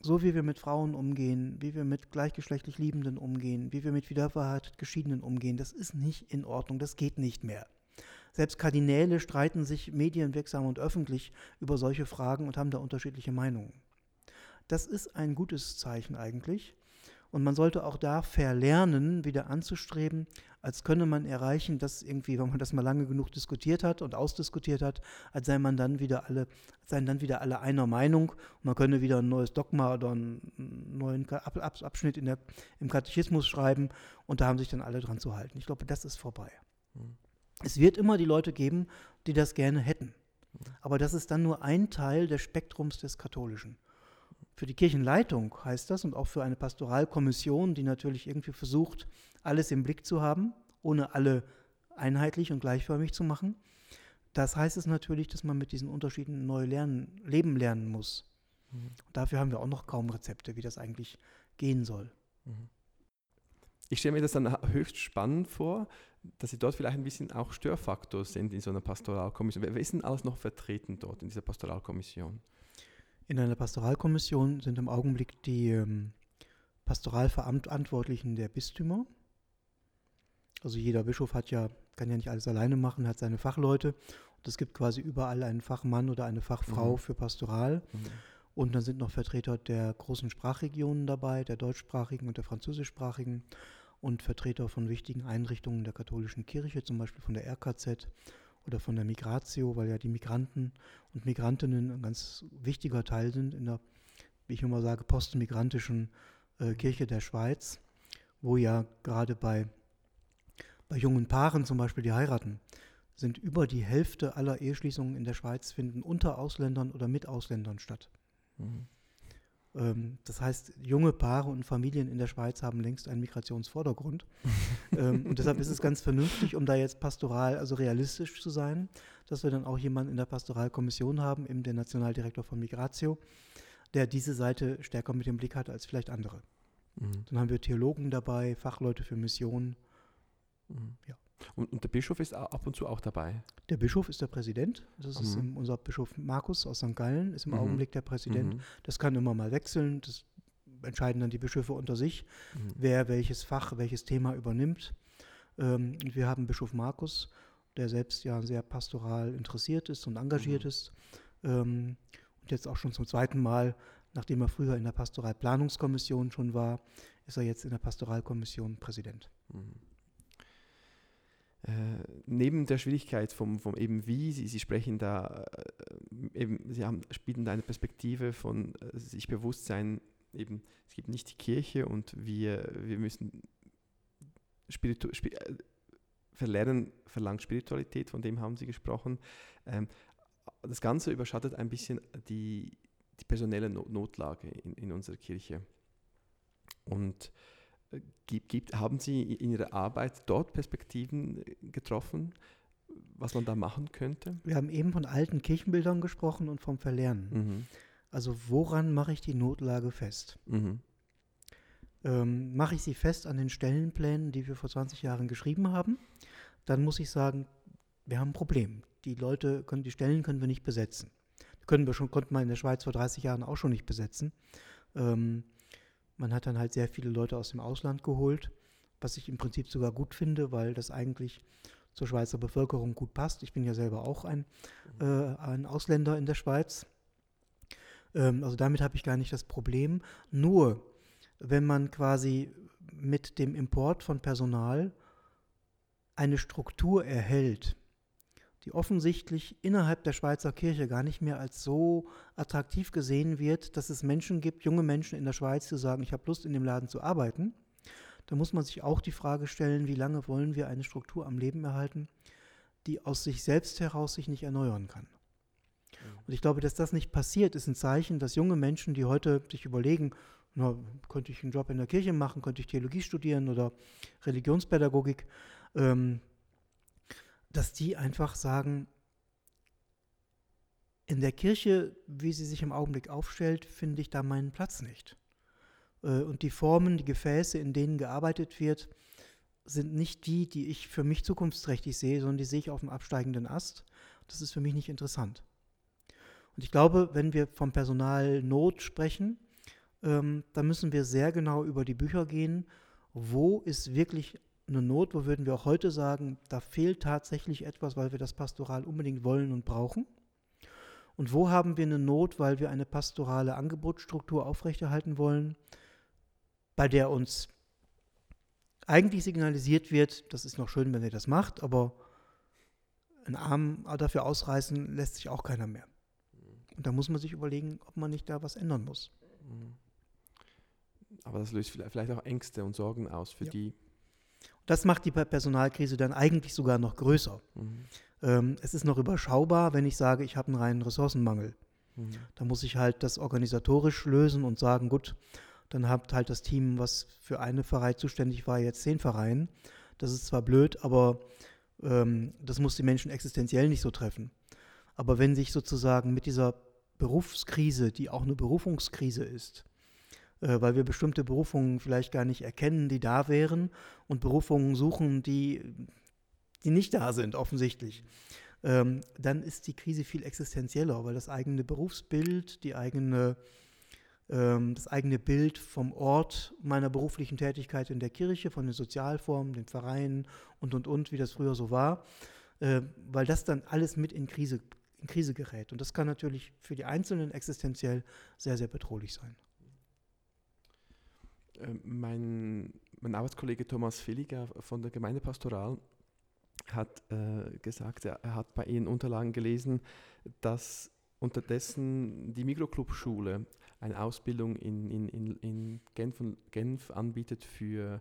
B: so wie wir mit Frauen umgehen, wie wir mit gleichgeschlechtlich Liebenden umgehen, wie wir mit wiederverheiratet Geschiedenen umgehen, das ist nicht in Ordnung, das geht nicht mehr. Selbst Kardinäle streiten sich medienwirksam und öffentlich über solche Fragen und haben da unterschiedliche Meinungen. Das ist ein gutes Zeichen eigentlich. Und man sollte auch da verlernen, wieder anzustreben, als könne man erreichen, dass irgendwie, wenn man das mal lange genug diskutiert hat und ausdiskutiert hat, als sei man dann wieder alle, seien dann wieder alle einer Meinung und man könne wieder ein neues Dogma oder einen neuen Abschnitt in der, im Katechismus schreiben und da haben sich dann alle dran zu halten. Ich glaube, das ist vorbei. Mhm. Es wird immer die Leute geben, die das gerne hätten. Hm. Aber das ist dann nur ein Teil des Spektrums des Katholischen. Für die Kirchenleitung heißt das und auch für eine Pastoralkommission, die natürlich irgendwie versucht, alles im Blick zu haben, ohne alle einheitlich und gleichförmig zu machen. Das heißt es natürlich, dass man mit diesen Unterschieden neu lernen, leben lernen muss. Mhm. dafür haben wir auch noch kaum Rezepte, wie das eigentlich gehen soll. Mhm.
A: Ich stelle mir das dann höchst spannend vor, dass Sie dort vielleicht ein bisschen auch Störfaktor sind in so einer Pastoralkommission. Wer ist denn alles noch vertreten dort in dieser Pastoralkommission?
B: In einer Pastoralkommission sind im Augenblick die ähm, Pastoralverantwortlichen der Bistümer. Also jeder Bischof hat ja, kann ja nicht alles alleine machen, hat seine Fachleute. Und es gibt quasi überall einen Fachmann oder eine Fachfrau mhm. für Pastoral. Mhm. Und dann sind noch Vertreter der großen Sprachregionen dabei, der deutschsprachigen und der französischsprachigen und Vertreter von wichtigen Einrichtungen der katholischen Kirche, zum Beispiel von der RKZ oder von der Migratio, weil ja die Migranten und Migrantinnen ein ganz wichtiger Teil sind in der, wie ich immer sage, postmigrantischen äh, Kirche der Schweiz, wo ja gerade bei, bei jungen Paaren zum Beispiel, die heiraten, sind über die Hälfte aller Eheschließungen in der Schweiz finden unter Ausländern oder mit Ausländern statt. Mhm. Ähm, das heißt, junge Paare und Familien in der Schweiz haben längst einen Migrationsvordergrund. ähm, und deshalb ist es ganz vernünftig, um da jetzt pastoral, also realistisch zu sein, dass wir dann auch jemanden in der Pastoralkommission haben, eben der Nationaldirektor von Migratio, der diese Seite stärker mit dem Blick hat als vielleicht andere. Mhm. Dann haben wir Theologen dabei, Fachleute für Missionen.
A: Mhm. Ja. Und, und, der Bischof ist ab und zu auch dabei?
B: Der Bischof ist der Präsident. Das ist mhm. unser Bischof Markus aus St. Gallen, ist im mhm. Augenblick der Präsident. Mhm. Das kann immer mal wechseln. Das entscheiden dann die Bischöfe unter sich, mhm. wer welches Fach, welches Thema übernimmt. Ähm, wir haben Bischof Markus, der selbst ja sehr pastoral interessiert ist und engagiert mhm. ist. Ähm, und jetzt auch schon zum zweiten Mal, nachdem er früher in der Pastoralplanungskommission schon war, ist er jetzt in der Pastoralkommission Präsident.
A: Äh, neben der Schwierigkeit vom, vom eben wie, Sie, Sie sprechen da, äh, eben, Sie haben, bieten da eine Perspektive von äh, sich bewusst sein, eben, es gibt nicht die Kirche und wir, wir müssen Spiritu Spir äh, verlernen, verlangt Spiritualität, von dem haben Sie gesprochen. Ähm, das Ganze überschattet ein bisschen die, die personelle Notlage in, in unserer Kirche. Und Gibt, gibt, haben Sie in Ihrer Arbeit dort Perspektiven äh, getroffen, was man da machen könnte?
B: Wir haben eben von alten Kirchenbildern gesprochen und vom Verlernen. Mhm. Also woran mache ich die Notlage fest? Mhm. Ähm, mache ich sie fest an den Stellenplänen, die wir vor 20 Jahren geschrieben haben, dann muss ich sagen, wir haben ein Problem. Die Leute können, die Stellen können wir nicht besetzen. können wir schon, konnten wir in der Schweiz vor 30 Jahren auch schon nicht besetzen. Ähm, man hat dann halt sehr viele Leute aus dem Ausland geholt was ich im Prinzip sogar gut finde, weil das eigentlich zur Schweizer Bevölkerung gut passt. Ich bin ja selber auch ein, äh, ein Ausländer in der Schweiz. Ähm, also damit habe ich gar nicht das Problem. Nur, wenn man quasi mit dem Import von Personal eine Struktur erhält, die offensichtlich innerhalb der Schweizer Kirche gar nicht mehr als so attraktiv gesehen wird, dass es Menschen gibt, junge Menschen in der Schweiz, die sagen, ich habe Lust in dem Laden zu arbeiten, da muss man sich auch die Frage stellen, wie lange wollen wir eine Struktur am Leben erhalten, die aus sich selbst heraus sich nicht erneuern kann. Und ich glaube, dass das nicht passiert, ist ein Zeichen, dass junge Menschen, die heute sich überlegen, na, könnte ich einen Job in der Kirche machen, könnte ich Theologie studieren oder Religionspädagogik, ähm, dass die einfach sagen, in der Kirche, wie sie sich im Augenblick aufstellt, finde ich da meinen Platz nicht. Äh, und die Formen, die Gefäße, in denen gearbeitet wird, sind nicht die, die ich für mich zukunftsträchtig sehe, sondern die sehe ich auf dem absteigenden Ast. Das ist für mich nicht interessant. Und ich glaube, wenn wir vom Personalnot sprechen, ähm, dann müssen wir sehr genau über die Bücher gehen. Wo ist wirklich eine Not, wo würden wir auch heute sagen, da fehlt tatsächlich etwas, weil wir das Pastoral unbedingt wollen und brauchen? Und wo haben wir eine Not, weil wir eine pastorale Angebotsstruktur aufrechterhalten wollen, bei der uns eigentlich signalisiert wird, das ist noch schön, wenn ihr das macht, aber einen Arm dafür ausreißen lässt sich auch keiner mehr. Und da muss man sich überlegen, ob man nicht da was ändern muss.
A: Aber das löst vielleicht auch Ängste und Sorgen aus für ja. die.
B: Das macht die Personalkrise dann eigentlich sogar noch größer. Mhm. Ähm, es ist noch überschaubar, wenn ich sage, ich habe einen reinen Ressourcenmangel. Mhm. Da muss ich halt das organisatorisch lösen und sagen, gut, dann habt halt das Team, was für eine Pfarrei zuständig war, jetzt zehn Pfarreien. Das ist zwar blöd, aber ähm, das muss die Menschen existenziell nicht so treffen. Aber wenn sich sozusagen mit dieser Berufskrise, die auch eine Berufungskrise ist, weil wir bestimmte Berufungen vielleicht gar nicht erkennen, die da wären und Berufungen suchen, die, die nicht da sind, offensichtlich, ähm, dann ist die Krise viel existenzieller, weil das eigene Berufsbild, die eigene ähm, das eigene Bild vom Ort meiner beruflichen Tätigkeit in der Kirche, von den Sozialformen, den Vereinen und, und, und, wie das früher so war, äh, weil das dann alles mit in Krise, in Krise gerät. Und das kann natürlich für die Einzelnen existenziell sehr, sehr bedrohlich sein.
A: Ähm, mein, mein Arbeitskollege Thomas Villiger von der Gemeindepastoral hat äh, gesagt, er, er, hat bei Ihren Unterlagen gelesen, dass unterdessen die Mikroclub-Schule eine Ausbildung in, in, in, in Genf, Genf anbietet für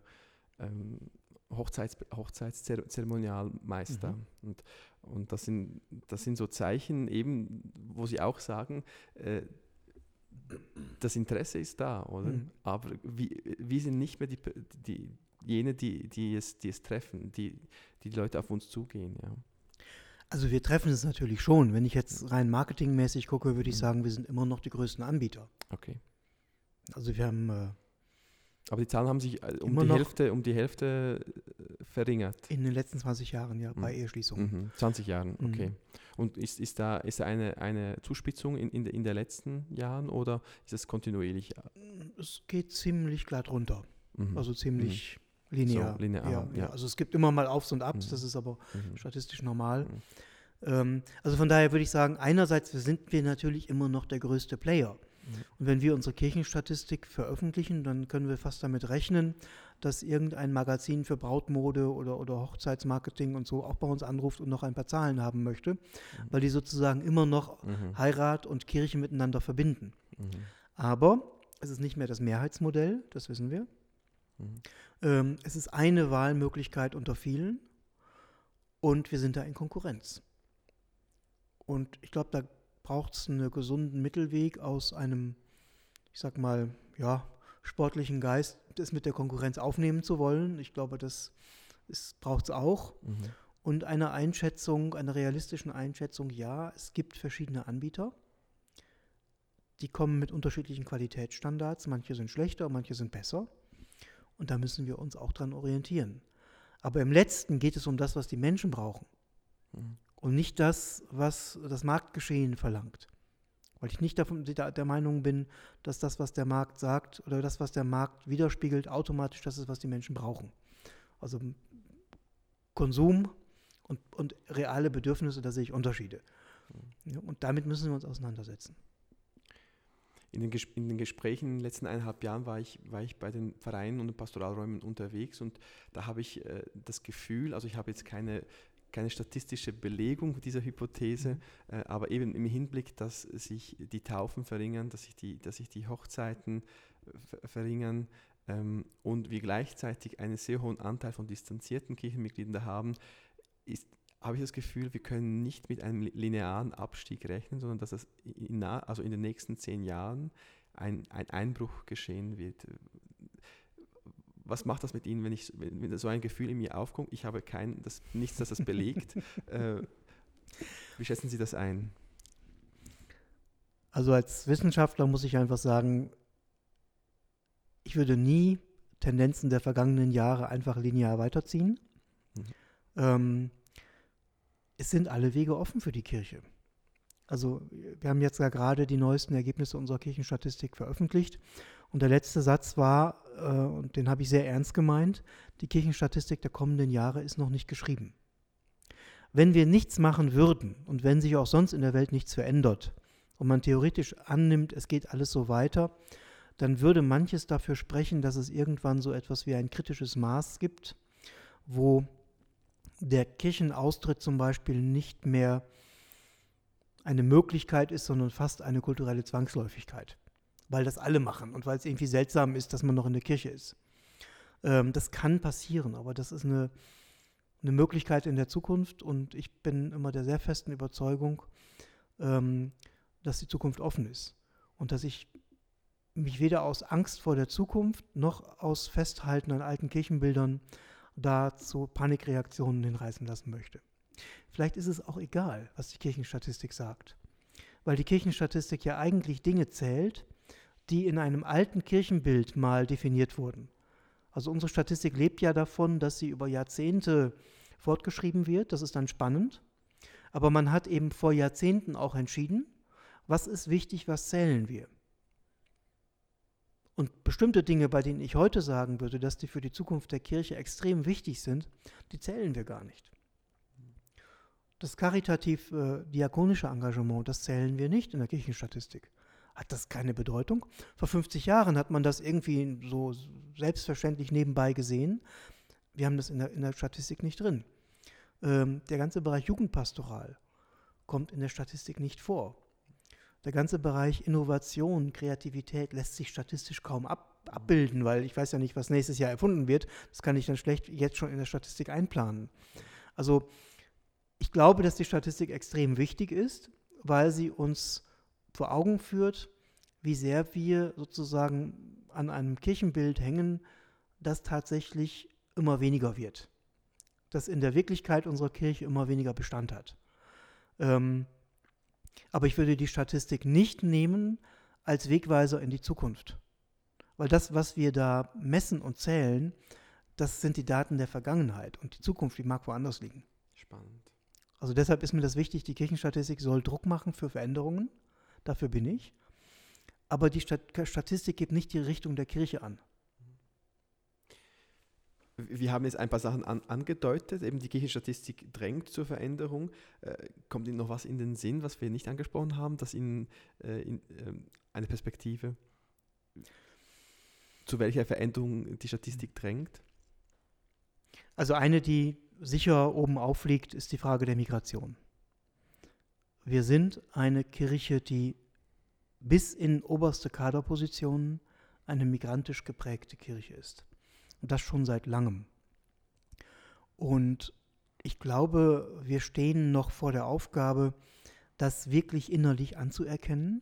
A: ähm, Hochzeits, Hochzeitszeremonialmeister. Mhm. Und, und das, sind, das sind so Zeichen eben, wo sie auch sagen, äh, das Interesse ist da, oder? Mhm. Aber wir, sind nicht mehr die, die, jene, die, die, es, die es treffen, die, die Leute auf uns zugehen, ja.
B: Also wir treffen es natürlich schon. Wenn ich jetzt rein marketingmäßig gucke, würde ich mhm. sagen, wir sind immer noch die größten Anbieter.
A: Okay.
B: Also wir haben. Äh,
A: Aber die Zahlen haben sich äh, um, die Hälfte, um die Hälfte verringert.
B: In den letzten 20 Jahren, ja, mhm. bei Eheschließungen.
A: Mhm. 20 Jahren, mhm. okay. Und ist, ist da, ist da eine, eine Zuspitzung in, in, in den letzten Jahren oder ist es kontinuierlich?
B: Es geht ziemlich glatt runter. Mhm. Also ziemlich mhm. Linear.
A: So, linear
B: ja, ja. Also es gibt immer mal Aufs und Abs, mhm. das ist aber mhm. statistisch normal. Mhm. Ähm, also von daher würde ich sagen, einerseits sind wir natürlich immer noch der größte Player. Mhm. Und wenn wir unsere Kirchenstatistik veröffentlichen, dann können wir fast damit rechnen, dass irgendein Magazin für Brautmode oder, oder Hochzeitsmarketing und so auch bei uns anruft und noch ein paar Zahlen haben möchte, mhm. weil die sozusagen immer noch mhm. Heirat und Kirche miteinander verbinden. Aber es ist nicht mehr das Mehrheitsmodell, das wissen wir. Mhm. Ähm, es ist eine Wahlmöglichkeit unter vielen und wir sind da in Konkurrenz. Und ich glaube, da braucht es einen gesunden Mittelweg aus einem, ich sag mal, ja, sportlichen Geist, das mit der Konkurrenz aufnehmen zu wollen. Ich glaube, das braucht es auch. Mhm. Und eine Einschätzung, einer realistischen Einschätzung, ja, es gibt verschiedene Anbieter. Die kommen mit unterschiedlichen Qualitätsstandards. Manche sind schlechter, manche sind besser. Und da müssen wir uns auch dran orientieren. Aber im letzten geht es um das, was die Menschen brauchen. Mhm. Und nicht das, was das Marktgeschehen verlangt. Weil ich nicht davon, der Meinung bin, dass das, was der Markt sagt oder das, was der Markt widerspiegelt, automatisch das ist, was die Menschen brauchen. Also Konsum und, und reale Bedürfnisse, da sehe ich Unterschiede. Ja, und damit müssen wir uns auseinandersetzen.
A: In den, in den, Gesprächen in den letzten eineinhalb Jahren war ich, war ich bei den Vereinen und den Pastoralräumen unterwegs und da habe ich äh, das Gefühl, also ich habe jetzt keine, keine statistische Belegung dieser Hypothese, mhm. äh, aber eben im Hinblick, dass sich die Taufen verringern, dass sich die, dass sich die Hochzeiten äh, verringern ähm, und wir gleichzeitig einen sehr hohen Anteil von distanzierten Kirchenmitgliedern da haben, ist, habe ich das Gefühl, wir können nicht mit einem linearen Abstieg rechnen, sondern dass es in, also in den nächsten zehn Jahren ein, ein Einbruch geschehen wird. Was macht das mit Ihnen, wenn, ich, wenn so ein Gefühl in mir aufkommt? Ich habe kein, das, nichts, das das belegt. äh, wie schätzen Sie das ein?
B: Also als Wissenschaftler muss ich einfach sagen, ich würde nie Tendenzen der vergangenen Jahre einfach linear weiterziehen. Mhm. Ähm, es sind alle Wege offen für die Kirche. Also wir haben jetzt ja gerade die neuesten Ergebnisse unserer Kirchenstatistik veröffentlicht. Und der letzte Satz war, äh, und den habe ich sehr ernst gemeint, die Kirchenstatistik der kommenden Jahre ist noch nicht geschrieben. Wenn wir nichts machen würden und wenn sich auch sonst in der Welt nichts verändert und man theoretisch annimmt, es geht alles so weiter, dann würde manches dafür sprechen, dass es irgendwann so etwas wie ein kritisches Maß gibt, wo der Kirchenaustritt zum Beispiel nicht mehr eine Möglichkeit ist, sondern fast eine kulturelle Zwangsläufigkeit, weil das alle machen und weil es irgendwie seltsam ist, dass man noch in der Kirche ist. Ähm, das kann passieren, aber das ist eine, eine Möglichkeit in der Zukunft und ich bin immer der sehr festen Überzeugung, ähm, dass die Zukunft offen ist und dass ich mich weder aus Angst vor der Zukunft noch aus Festhalten an alten Kirchenbildern da zu Panikreaktionen hinreißen lassen möchte. Vielleicht ist es auch egal, was die Kirchenstatistik sagt, weil die Kirchenstatistik ja eigentlich Dinge zählt, die in einem alten Kirchenbild mal definiert wurden. Also unsere Statistik lebt ja davon, dass sie über Jahrzehnte fortgeschrieben wird, das ist dann spannend, aber man hat eben vor Jahrzehnten auch entschieden, was ist wichtig, was zählen wir. Und bestimmte Dinge, bei denen ich heute sagen würde, dass die für die Zukunft der Kirche extrem wichtig sind, die zählen wir gar nicht. Das karitativ-diakonische äh, Engagement, das zählen wir nicht in der Kirchenstatistik. Hat das keine Bedeutung? Vor 50 Jahren hat man das irgendwie so selbstverständlich nebenbei gesehen. Wir haben das in der, in der Statistik nicht drin. Ähm, der ganze Bereich Jugendpastoral kommt in der Statistik nicht vor. Der ganze Bereich Innovation, Kreativität lässt sich statistisch kaum ab, abbilden, weil ich weiß ja nicht, was nächstes Jahr erfunden wird. Das kann ich dann schlecht jetzt schon in der Statistik einplanen. Also ich glaube, dass die Statistik extrem wichtig ist, weil sie uns vor Augen führt, wie sehr wir sozusagen an einem Kirchenbild hängen, das tatsächlich immer weniger wird. Das in der Wirklichkeit unserer Kirche immer weniger Bestand hat. Ähm, aber ich würde die Statistik nicht nehmen als Wegweiser in die Zukunft. Weil das, was wir da messen und zählen, das sind die Daten der Vergangenheit. Und die Zukunft, die mag woanders liegen.
A: Spannend.
B: Also deshalb ist mir das wichtig, die Kirchenstatistik soll Druck machen für Veränderungen. Dafür bin ich. Aber die Statistik gibt nicht die Richtung der Kirche an.
A: Wir haben jetzt ein paar Sachen an, angedeutet, eben die Kirchenstatistik drängt zur Veränderung. Äh, kommt Ihnen noch was in den Sinn, was wir nicht angesprochen haben, dass Ihnen äh, in, äh, eine Perspektive, zu welcher Veränderung die Statistik drängt?
B: Also eine, die sicher oben aufliegt, ist die Frage der Migration. Wir sind eine Kirche, die bis in oberste Kaderpositionen eine migrantisch geprägte Kirche ist. Und das schon seit langem. Und ich glaube, wir stehen noch vor der Aufgabe, das wirklich innerlich anzuerkennen,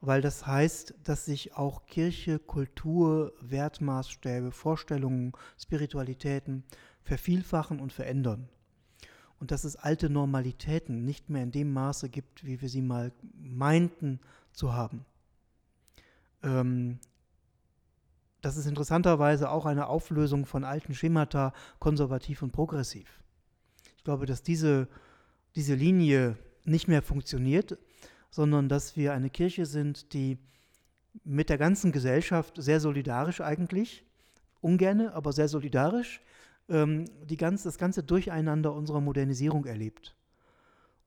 B: weil das heißt, dass sich auch Kirche, Kultur, Wertmaßstäbe, Vorstellungen, Spiritualitäten vervielfachen und verändern. Und dass es alte Normalitäten nicht mehr in dem Maße gibt, wie wir sie mal meinten zu haben. Ähm, das ist interessanterweise auch eine Auflösung von alten Schemata, konservativ und progressiv. Ich glaube, dass diese, diese Linie nicht mehr funktioniert, sondern dass wir eine Kirche sind, die mit der ganzen Gesellschaft sehr solidarisch eigentlich, ungerne, aber sehr solidarisch, ähm, die ganz, das ganze Durcheinander unserer Modernisierung erlebt.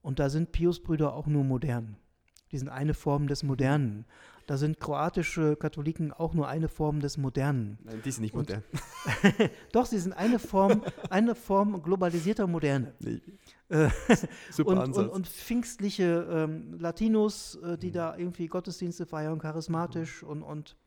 B: Und da sind Pius-Brüder auch nur modern. Die sind eine Form des Modernen. Da sind kroatische Katholiken auch nur eine Form des Modernen.
A: Nein, die sind nicht modern.
B: Doch, sie sind eine Form, eine Form globalisierter Moderne. Nee. Äh, Super und, Ansatz. Und, und pfingstliche ähm, Latinos, äh, die mhm. da irgendwie Gottesdienste feiern, charismatisch mhm. und, und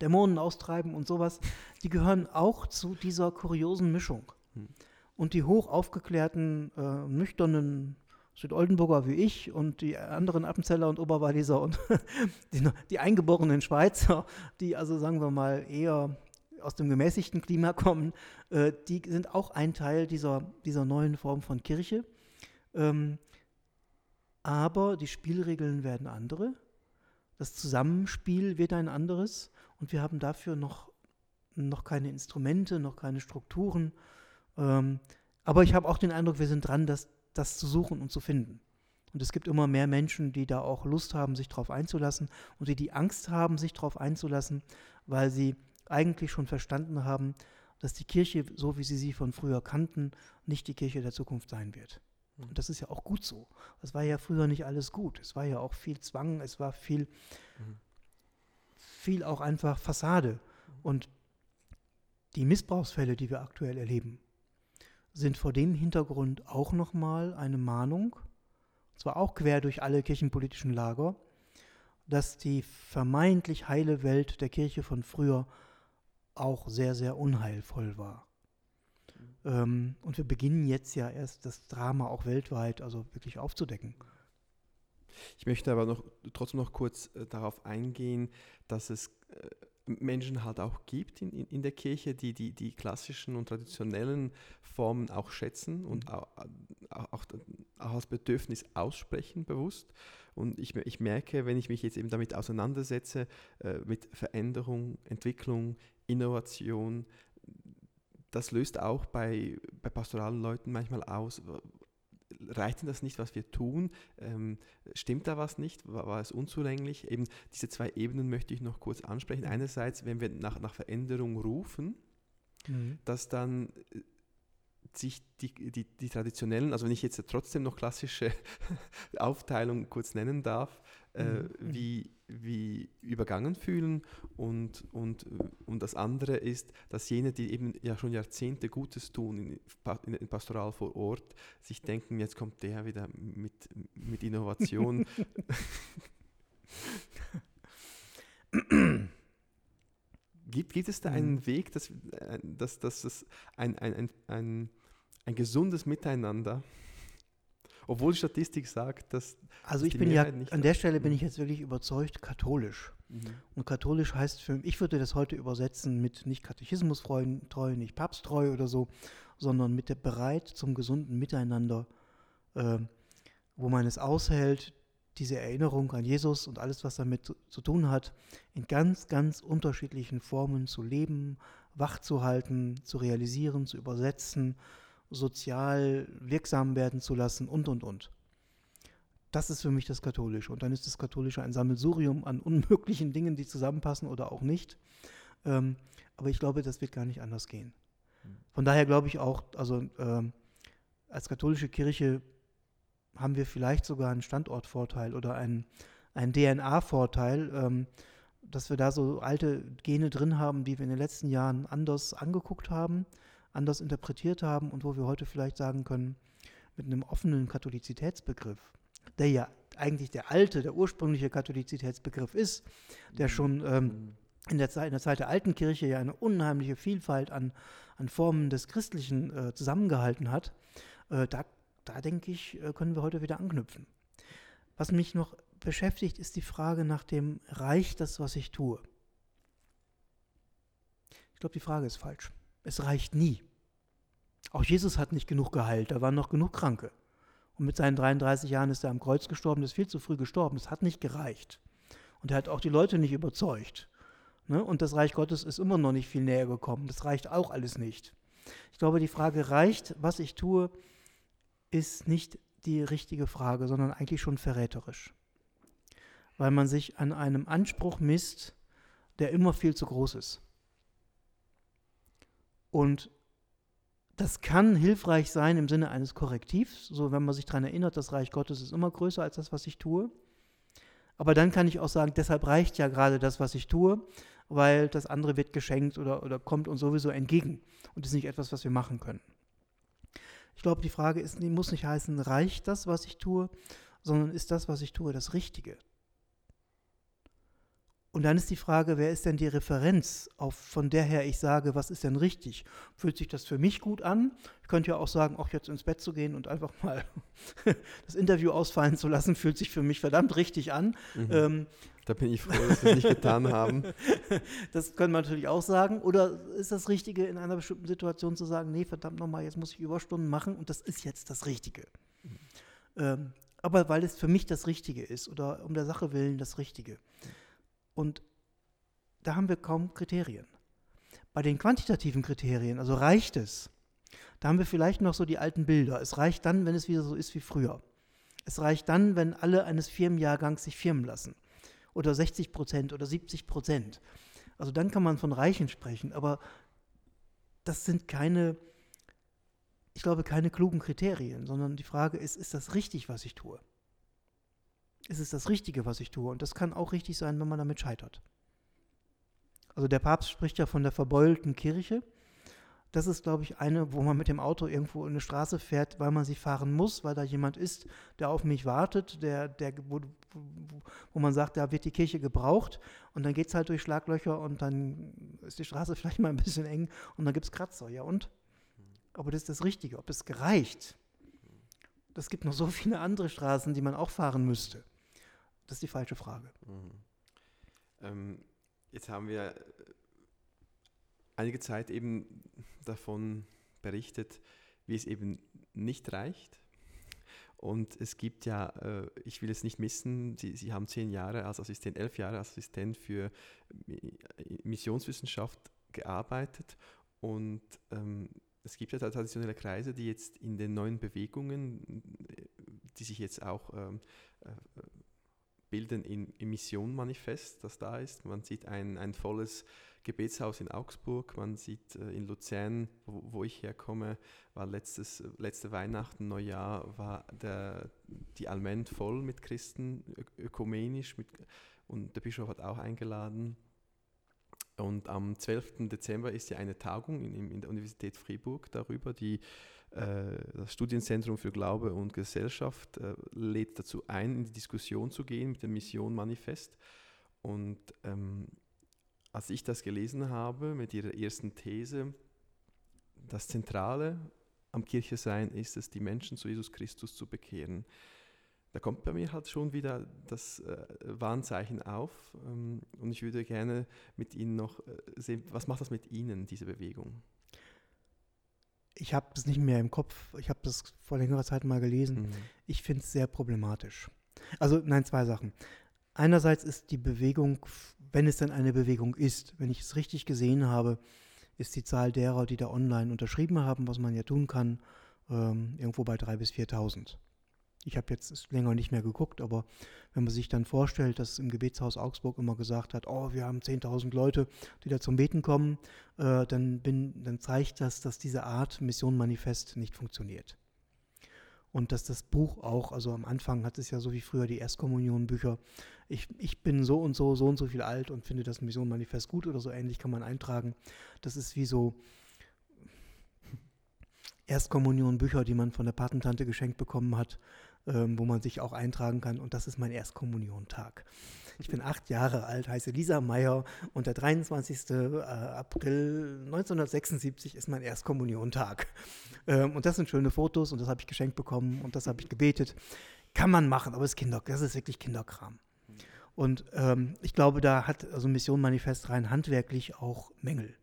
B: Dämonen austreiben und sowas, die gehören auch zu dieser kuriosen Mischung. Mhm. Und die hoch aufgeklärten, äh, nüchternen Südoldenburger wie ich und die anderen Appenzeller und Oberwalliser und die, die, eingeborenen Schweizer, die also sagen wir mal eher aus dem gemäßigten Klima kommen, äh, die sind auch ein Teil dieser, dieser neuen Form von Kirche. Ähm, aber die Spielregeln werden andere, das Zusammenspiel wird ein anderes und wir haben dafür noch, noch keine Instrumente, noch keine Strukturen. Ähm, aber ich habe auch den Eindruck, wir sind dran, dass das zu suchen und zu finden. Und es gibt immer mehr Menschen, die da auch Lust haben, sich darauf einzulassen und die die Angst haben, sich darauf einzulassen, weil sie eigentlich schon verstanden haben, dass die Kirche, so wie sie sie von früher kannten, nicht die Kirche der Zukunft sein wird. Mhm. Und das ist ja auch gut so. Es war ja früher nicht alles gut. Es war ja auch viel Zwang, es war viel, mhm. Viel auch einfach Fassade. Und die Missbrauchsfälle, die wir aktuell erleben, sind vor dem Hintergrund auch nochmal eine Mahnung, zwar auch quer durch alle kirchenpolitischen Lager, dass die vermeintlich heile Welt der Kirche von früher auch sehr, sehr unheilvoll war. Mhm. Ähm, und wir beginnen jetzt ja erst das Drama auch weltweit, also wirklich aufzudecken.
A: Ich möchte aber noch trotzdem noch kurz äh, darauf eingehen, dass es äh, Menschen halt auch gibt in, in, in, der Kirche, die, die die klassischen und traditionellen Formen auch schätzen und mhm. auch, auch, auch, als Bedürfnis aussprechen bewusst. Und ich, ich merke, wenn ich mich jetzt eben damit auseinandersetze, äh, mit Veränderung, Entwicklung, Innovation, das löst auch bei, bei pastoralen Leuten manchmal aus, reicht denn das nicht, was wir tun? Ähm, stimmt da was nicht? War, war, es unzulänglich? Eben diese zwei Ebenen möchte ich noch kurz ansprechen. Einerseits, wenn wir nach, nach Veränderung rufen, mhm. dass dann äh, sich die, die, die traditionellen, also wenn ich jetzt trotzdem noch klassische Aufteilung kurz nennen darf, äh, mhm. wie, wie übergangen fühlen und, und, und das andere ist, dass jene, die eben ja schon Jahrzehnte Gutes tun in, in, in Pastoral vor Ort, sich denken, jetzt kommt der wieder mit, mit Innovation. gibt, gibt es da einen mhm. Weg, dass, äh, dass, dass es ein, ein, ein, ein, ein gesundes Miteinander obwohl die Statistik sagt, dass.
B: Also ich bin Mehrheit ja, an der Stelle bin ich jetzt wirklich überzeugt, katholisch. Mhm. Und katholisch heißt für mich, ich würde das heute übersetzen mit nicht Katechismustreu, nicht papsttreu oder so, sondern mit der bereit zum gesunden Miteinander, äh, wo man es aushält, diese Erinnerung an Jesus und alles, was damit zu, zu, tun hat, in ganz, ganz unterschiedlichen Formen zu leben, wach zu halten, zu realisieren, zu übersetzen sozial wirksam werden zu lassen und, und, und. Das ist für mich das Katholische. Und dann ist das Katholische ein Sammelsurium an unmöglichen Dingen, die zusammenpassen oder auch nicht. Ähm, aber ich glaube, das wird gar nicht anders gehen. Von daher glaube ich auch, also ähm, als katholische Kirche haben wir vielleicht sogar einen Standortvorteil oder einen, einen DNA-Vorteil, ähm, dass wir da so alte Gene drin haben, die wir in den letzten Jahren anders angeguckt haben anders interpretiert haben und wo wir heute vielleicht sagen können, mit einem offenen Katholizitätsbegriff, der ja eigentlich der alte, der ursprüngliche Katholizitätsbegriff ist, der schon ähm, in, der Zeit, in der Zeit der alten Kirche ja eine unheimliche Vielfalt an, an Formen des Christlichen äh, zusammengehalten hat, äh, da, da denke ich, äh, können wir heute wieder anknüpfen. Was mich noch beschäftigt, ist die Frage nach dem Reicht das, was ich tue? Ich glaube, die Frage ist falsch. Es reicht nie. Auch Jesus hat nicht genug geheilt, da waren noch genug Kranke. Und mit seinen 33 Jahren ist er am Kreuz gestorben, ist viel zu früh gestorben. Das hat nicht gereicht. Und er hat auch die Leute nicht überzeugt. Ne? Und das Reich Gottes ist immer noch nicht viel näher gekommen. Das reicht auch alles nicht. Ich glaube, die Frage reicht, was ich tue, ist nicht die richtige Frage, sondern eigentlich schon verräterisch. weil man sich an einem Anspruch misst, der immer viel zu groß ist. Und das kann hilfreich sein im Sinne eines Korrektivs, so wenn man sich daran erinnert, das Reich Gottes ist immer größer als das, was ich tue. Aber dann kann ich auch sagen, deshalb reicht ja gerade das, was ich tue, weil das andere wird geschenkt oder, oder kommt uns sowieso entgegen und ist nicht etwas, was wir machen können. Ich glaube, die Frage ist, muss nicht heißen, reicht das, was ich tue, sondern ist das, was ich tue, das Richtige? Und dann ist die Frage, wer ist denn die Referenz, auf, von der her ich sage, was ist denn richtig? Fühlt sich das für mich gut an? Ich könnte ja auch sagen, auch jetzt ins Bett zu gehen und einfach mal das Interview ausfallen zu lassen, fühlt sich für mich verdammt richtig an.
A: Mhm. Ähm, da bin ich froh, dass wir es nicht getan haben.
B: Das können wir natürlich auch sagen. Oder ist das Richtige, in einer bestimmten Situation zu sagen, nee, verdammt nochmal, jetzt muss ich Überstunden machen und das ist jetzt das Richtige. Mhm. Ähm, aber weil es für mich das Richtige ist oder um der Sache willen das Richtige. Mhm. Und da haben wir kaum Kriterien. Bei den quantitativen Kriterien, also reicht es, da haben wir vielleicht noch so die alten Bilder. Es reicht dann, wenn es wieder so ist wie früher. Es reicht dann, wenn alle eines Firmenjahrgangs sich firmen lassen. Oder 60 Prozent oder 70 Prozent. Also dann kann man von Reichen sprechen. Aber das sind keine, ich glaube, keine klugen Kriterien, sondern die Frage ist, ist das richtig, was ich tue? Ist es das Richtige, was ich tue. Und das kann auch richtig sein, wenn man damit scheitert. Also der Papst spricht ja von der verbeulten Kirche. Das ist, glaube ich, eine, wo man mit dem Auto irgendwo in eine Straße fährt, weil man sie fahren muss, weil da jemand ist, der auf mich wartet, der, der, wo, wo man sagt, da wird die Kirche gebraucht. Und dann geht es halt durch Schlaglöcher und dann ist die Straße vielleicht mal ein bisschen eng und dann gibt es Kratzer. Ja und? Aber das ist das Richtige, ob es gereicht. Es gibt noch so viele andere Straßen, die man auch fahren müsste. Das ist die falsche Frage. Mhm.
A: Ähm, jetzt haben wir äh, einige Zeit eben davon berichtet, wie es eben nicht reicht. Und es gibt ja, äh, ich will es nicht missen, Sie, Sie haben zehn Jahre als Assistent, elf Jahre als Assistent für Missionswissenschaft gearbeitet und ähm, es gibt ja traditionelle Kreise, die jetzt in den neuen Bewegungen, die sich jetzt auch ähm, äh, bilden in, im Missionmanifest, das da ist. Man sieht ein, ein volles Gebetshaus in Augsburg, man sieht äh, in Luzern, wo, wo, ich herkomme, war letztes, letzte Weihnachten, Neujahr, war der, die Alment voll mit Christen, ökumenisch, mit, und der Bischof hat auch eingeladen. Und am 12. Dezember ist ja eine Tagung in, in der Universität Fribourg darüber, die das Studienzentrum für Glaube und Gesellschaft äh, lädt dazu ein, in die Diskussion zu gehen mit dem Mission Manifest. Und ähm, als ich das gelesen habe mit ihrer ersten These, das Zentrale am Kirchesein ist es, die Menschen zu Jesus Christus zu bekehren. Da kommt bei mir halt schon wieder das äh, Warnzeichen auf ähm, und ich würde gerne mit Ihnen noch äh, sehen, was macht das mit Ihnen, diese Bewegung?
B: Ich habe das nicht mehr im Kopf, ich habe das vor längerer Zeit mal gelesen. Mhm. Ich finde es sehr problematisch. Also nein, zwei Sachen. Einerseits ist die Bewegung, wenn es denn eine Bewegung ist, wenn ich es richtig gesehen habe, ist die Zahl derer, die da online unterschrieben haben, was man ja tun kann, ähm, irgendwo bei 3.000 bis 4.000. Ich habe jetzt länger nicht mehr geguckt, aber wenn man sich dann vorstellt, dass im Gebetshaus Augsburg immer gesagt hat, oh, wir haben 10.000 Leute, die da zum Beten kommen, äh, dann, bin, dann zeigt das, dass diese Art Mission Manifest nicht funktioniert. Und dass das Buch auch, also am Anfang hat es ja so wie früher die Erstkommunion-Bücher, ich, ich bin so und so, so und so viel alt und finde das Mission Manifest gut oder so ähnlich kann man eintragen. Das ist wie so, Erstkommunion-Bücher, die man von der Patentante geschenkt bekommen hat, ähm, wo man sich auch eintragen kann. Und das ist mein Erstkommuniontag. Ich bin acht Jahre alt, heiße Lisa Meyer und der 23. Äh, April 1976 ist mein Erstkommuniontag. Ähm, und das sind schöne Fotos und das habe ich geschenkt bekommen und das habe ich gebetet. Kann man machen, aber ist Kinder, das ist wirklich Kinderkram. Und ähm, ich glaube, da hat also Mission Manifest rein handwerklich auch Mängel.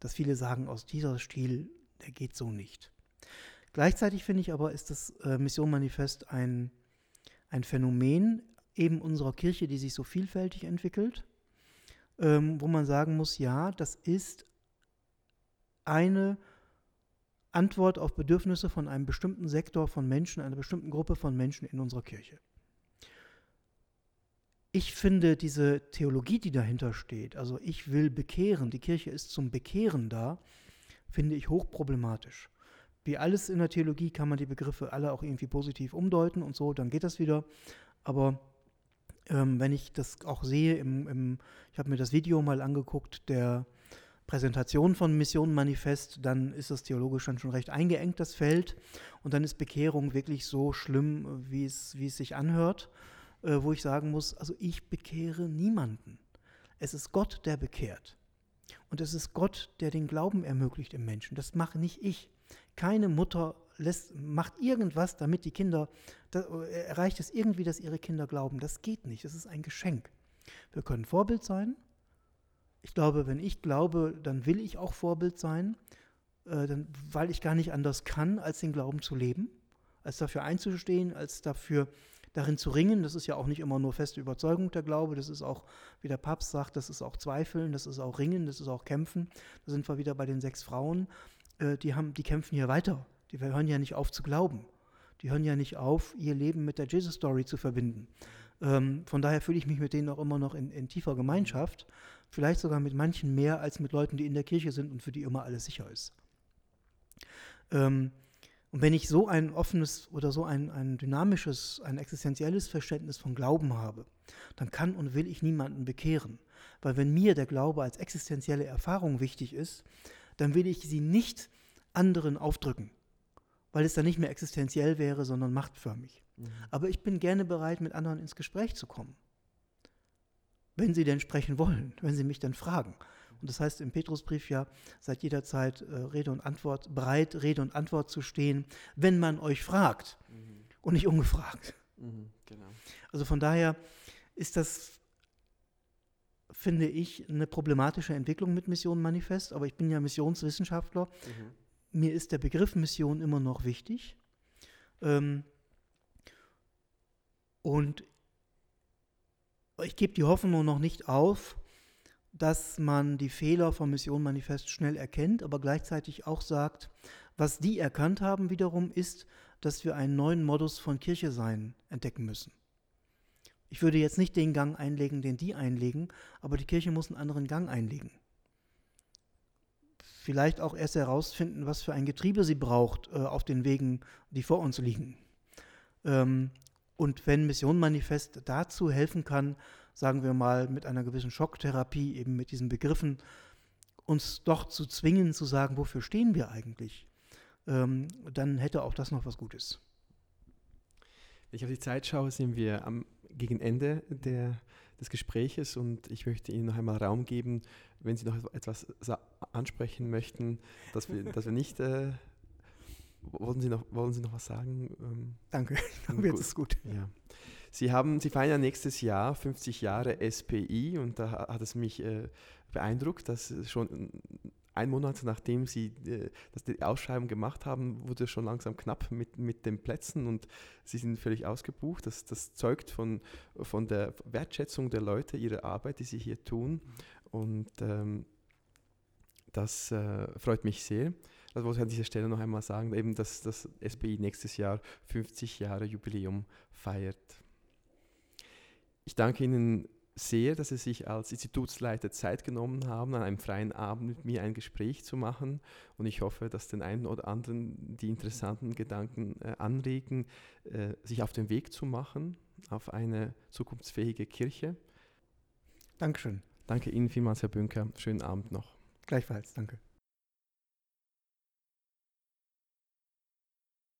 B: Dass viele sagen, aus dieser Stil, der geht so nicht. Gleichzeitig finde ich aber, ist das äh, Mission Manifest ein, ein Phänomen eben unserer Kirche, die sich so vielfältig entwickelt, ähm, wo man sagen muss, ja, das ist eine Antwort auf Bedürfnisse von einem bestimmten Sektor von Menschen, einer bestimmten Gruppe von Menschen in unserer Kirche. ich finde diese Theologie, die dahinter steht, also ich will bekehren, die Kirche ist zum Bekehren da, finde ich hochproblematisch. Wie alles in der Theologie kann man die Begriffe alle auch irgendwie positiv umdeuten und so, dann geht das wieder. Aber ähm, wenn ich das auch sehe, im, im, ich habe mir das Video mal angeguckt, der Präsentation von Mission Manifest, dann ist das theologisch dann schon recht eingeengt, das Feld. Und dann ist Bekehrung wirklich so schlimm, wie es, wie es sich anhört äh, wo ich sagen muss, also ich bekehre niemanden. Es ist Gott, der bekehrt. Und es ist Gott, der den Glauben ermöglicht im Menschen. Das mache nicht ich. Keine Mutter lässt, macht irgendwas, damit die Kinder, da, äh, erreicht es irgendwie, dass ihre Kinder glauben. Das geht nicht. Das ist ein Geschenk. Wir können Vorbild sein. Ich glaube, wenn ich glaube, dann will ich auch Vorbild sein, äh, dann, weil ich gar nicht anders kann, als den Glauben zu leben, als dafür einzustehen, als dafür darin zu ringen. Das ist ja auch nicht immer nur feste Überzeugung der Glaube, das ist auch, wie der Papst sagt, das ist auch Zweifeln, das ist auch Ringen, das ist auch Kämpfen. Da sind wir wieder bei den sechs Frauen, äh, die, haben, die kämpfen hier weiter. Die hören ja nicht auf zu glauben. Die hören ja nicht auf, ihr Leben mit der Jesus-Story zu verbinden. Ähm, von daher fühle ich mich mit denen auch immer noch in, in tiefer Gemeinschaft. Vielleicht sogar mit manchen mehr als mit Leuten, die in der Kirche sind und für die immer alles sicher ist. Ähm, und wenn ich so ein offenes oder so ein, ein dynamisches, ein existenzielles Verständnis von Glauben habe, dann kann und will ich niemanden bekehren. Weil wenn mir der Glaube als existenzielle Erfahrung wichtig ist, dann will ich sie nicht anderen aufdrücken, weil es dann nicht mehr existenziell wäre, sondern machtförmig. Mhm. Aber ich bin gerne bereit, mit anderen ins Gespräch zu kommen. Wenn sie denn sprechen wollen, wenn sie mich dann fragen. Und das heißt im Petrusbrief ja, seid jederzeit äh, Rede und Antwort, bereit, Rede und Antwort zu stehen, wenn man euch fragt mhm. und nicht ungefragt. Mhm, genau. Also von daher ist das, finde ich, eine problematische Entwicklung mit Mission Manifest, aber ich bin ja Missionswissenschaftler. Mhm. Mir ist der Begriff Mission immer noch wichtig. Ähm, und ich gebe die Hoffnung noch nicht auf, dass man die Fehler vom Mission Manifest schnell erkennt, aber gleichzeitig auch sagt, was die erkannt haben wiederum ist, dass wir einen neuen Modus von Kirche sein entdecken müssen. Ich würde jetzt nicht den Gang einlegen, den die einlegen, aber die Kirche muss einen anderen Gang einlegen. Vielleicht auch erst herausfinden, was für ein Getriebe sie braucht äh, auf den Wegen, die vor uns liegen. Ähm, und wenn Mission Manifest dazu helfen kann, sagen wir mal, mit einer gewissen Schocktherapie, eben mit diesen Begriffen, uns doch zu zwingen, zu sagen, wofür stehen wir eigentlich, ähm, dann hätte auch das noch was Gutes.
A: Wenn ich auf die Zeit schaue, sind wir am, gegen Ende der, des Gespräches und ich möchte Ihnen noch einmal Raum geben, wenn Sie noch etwas ansprechen möchten, dass wir, dass wir nicht. Äh, wollen, Sie noch, wollen Sie noch was sagen?
B: Ähm, Danke, glaube, jetzt ist gut.
A: Ja. Sie, haben, Sie feiern ja nächstes Jahr 50 Jahre SPI und da hat es mich äh, beeindruckt, dass schon ein Monat nachdem Sie äh, die Ausschreibung gemacht haben, wurde es schon langsam knapp mit, mit den Plätzen und Sie sind völlig ausgebucht. Das, das zeugt von, von der Wertschätzung der Leute, ihrer Arbeit, die Sie hier tun und ähm, das äh, freut mich sehr. Das wollte ich an dieser Stelle noch einmal sagen, eben dass das SPI nächstes Jahr 50 Jahre Jubiläum feiert. Ich danke Ihnen sehr, dass Sie sich als Institutsleiter Zeit genommen haben, an einem freien Abend mit mir ein Gespräch zu machen. Und ich hoffe, dass den einen oder anderen die interessanten Gedanken äh, anregen, äh, sich auf den Weg zu machen, auf eine zukunftsfähige Kirche.
B: Dankeschön.
A: Danke Ihnen vielmals, Herr Bünker. Schönen Abend noch.
B: Gleichfalls, danke.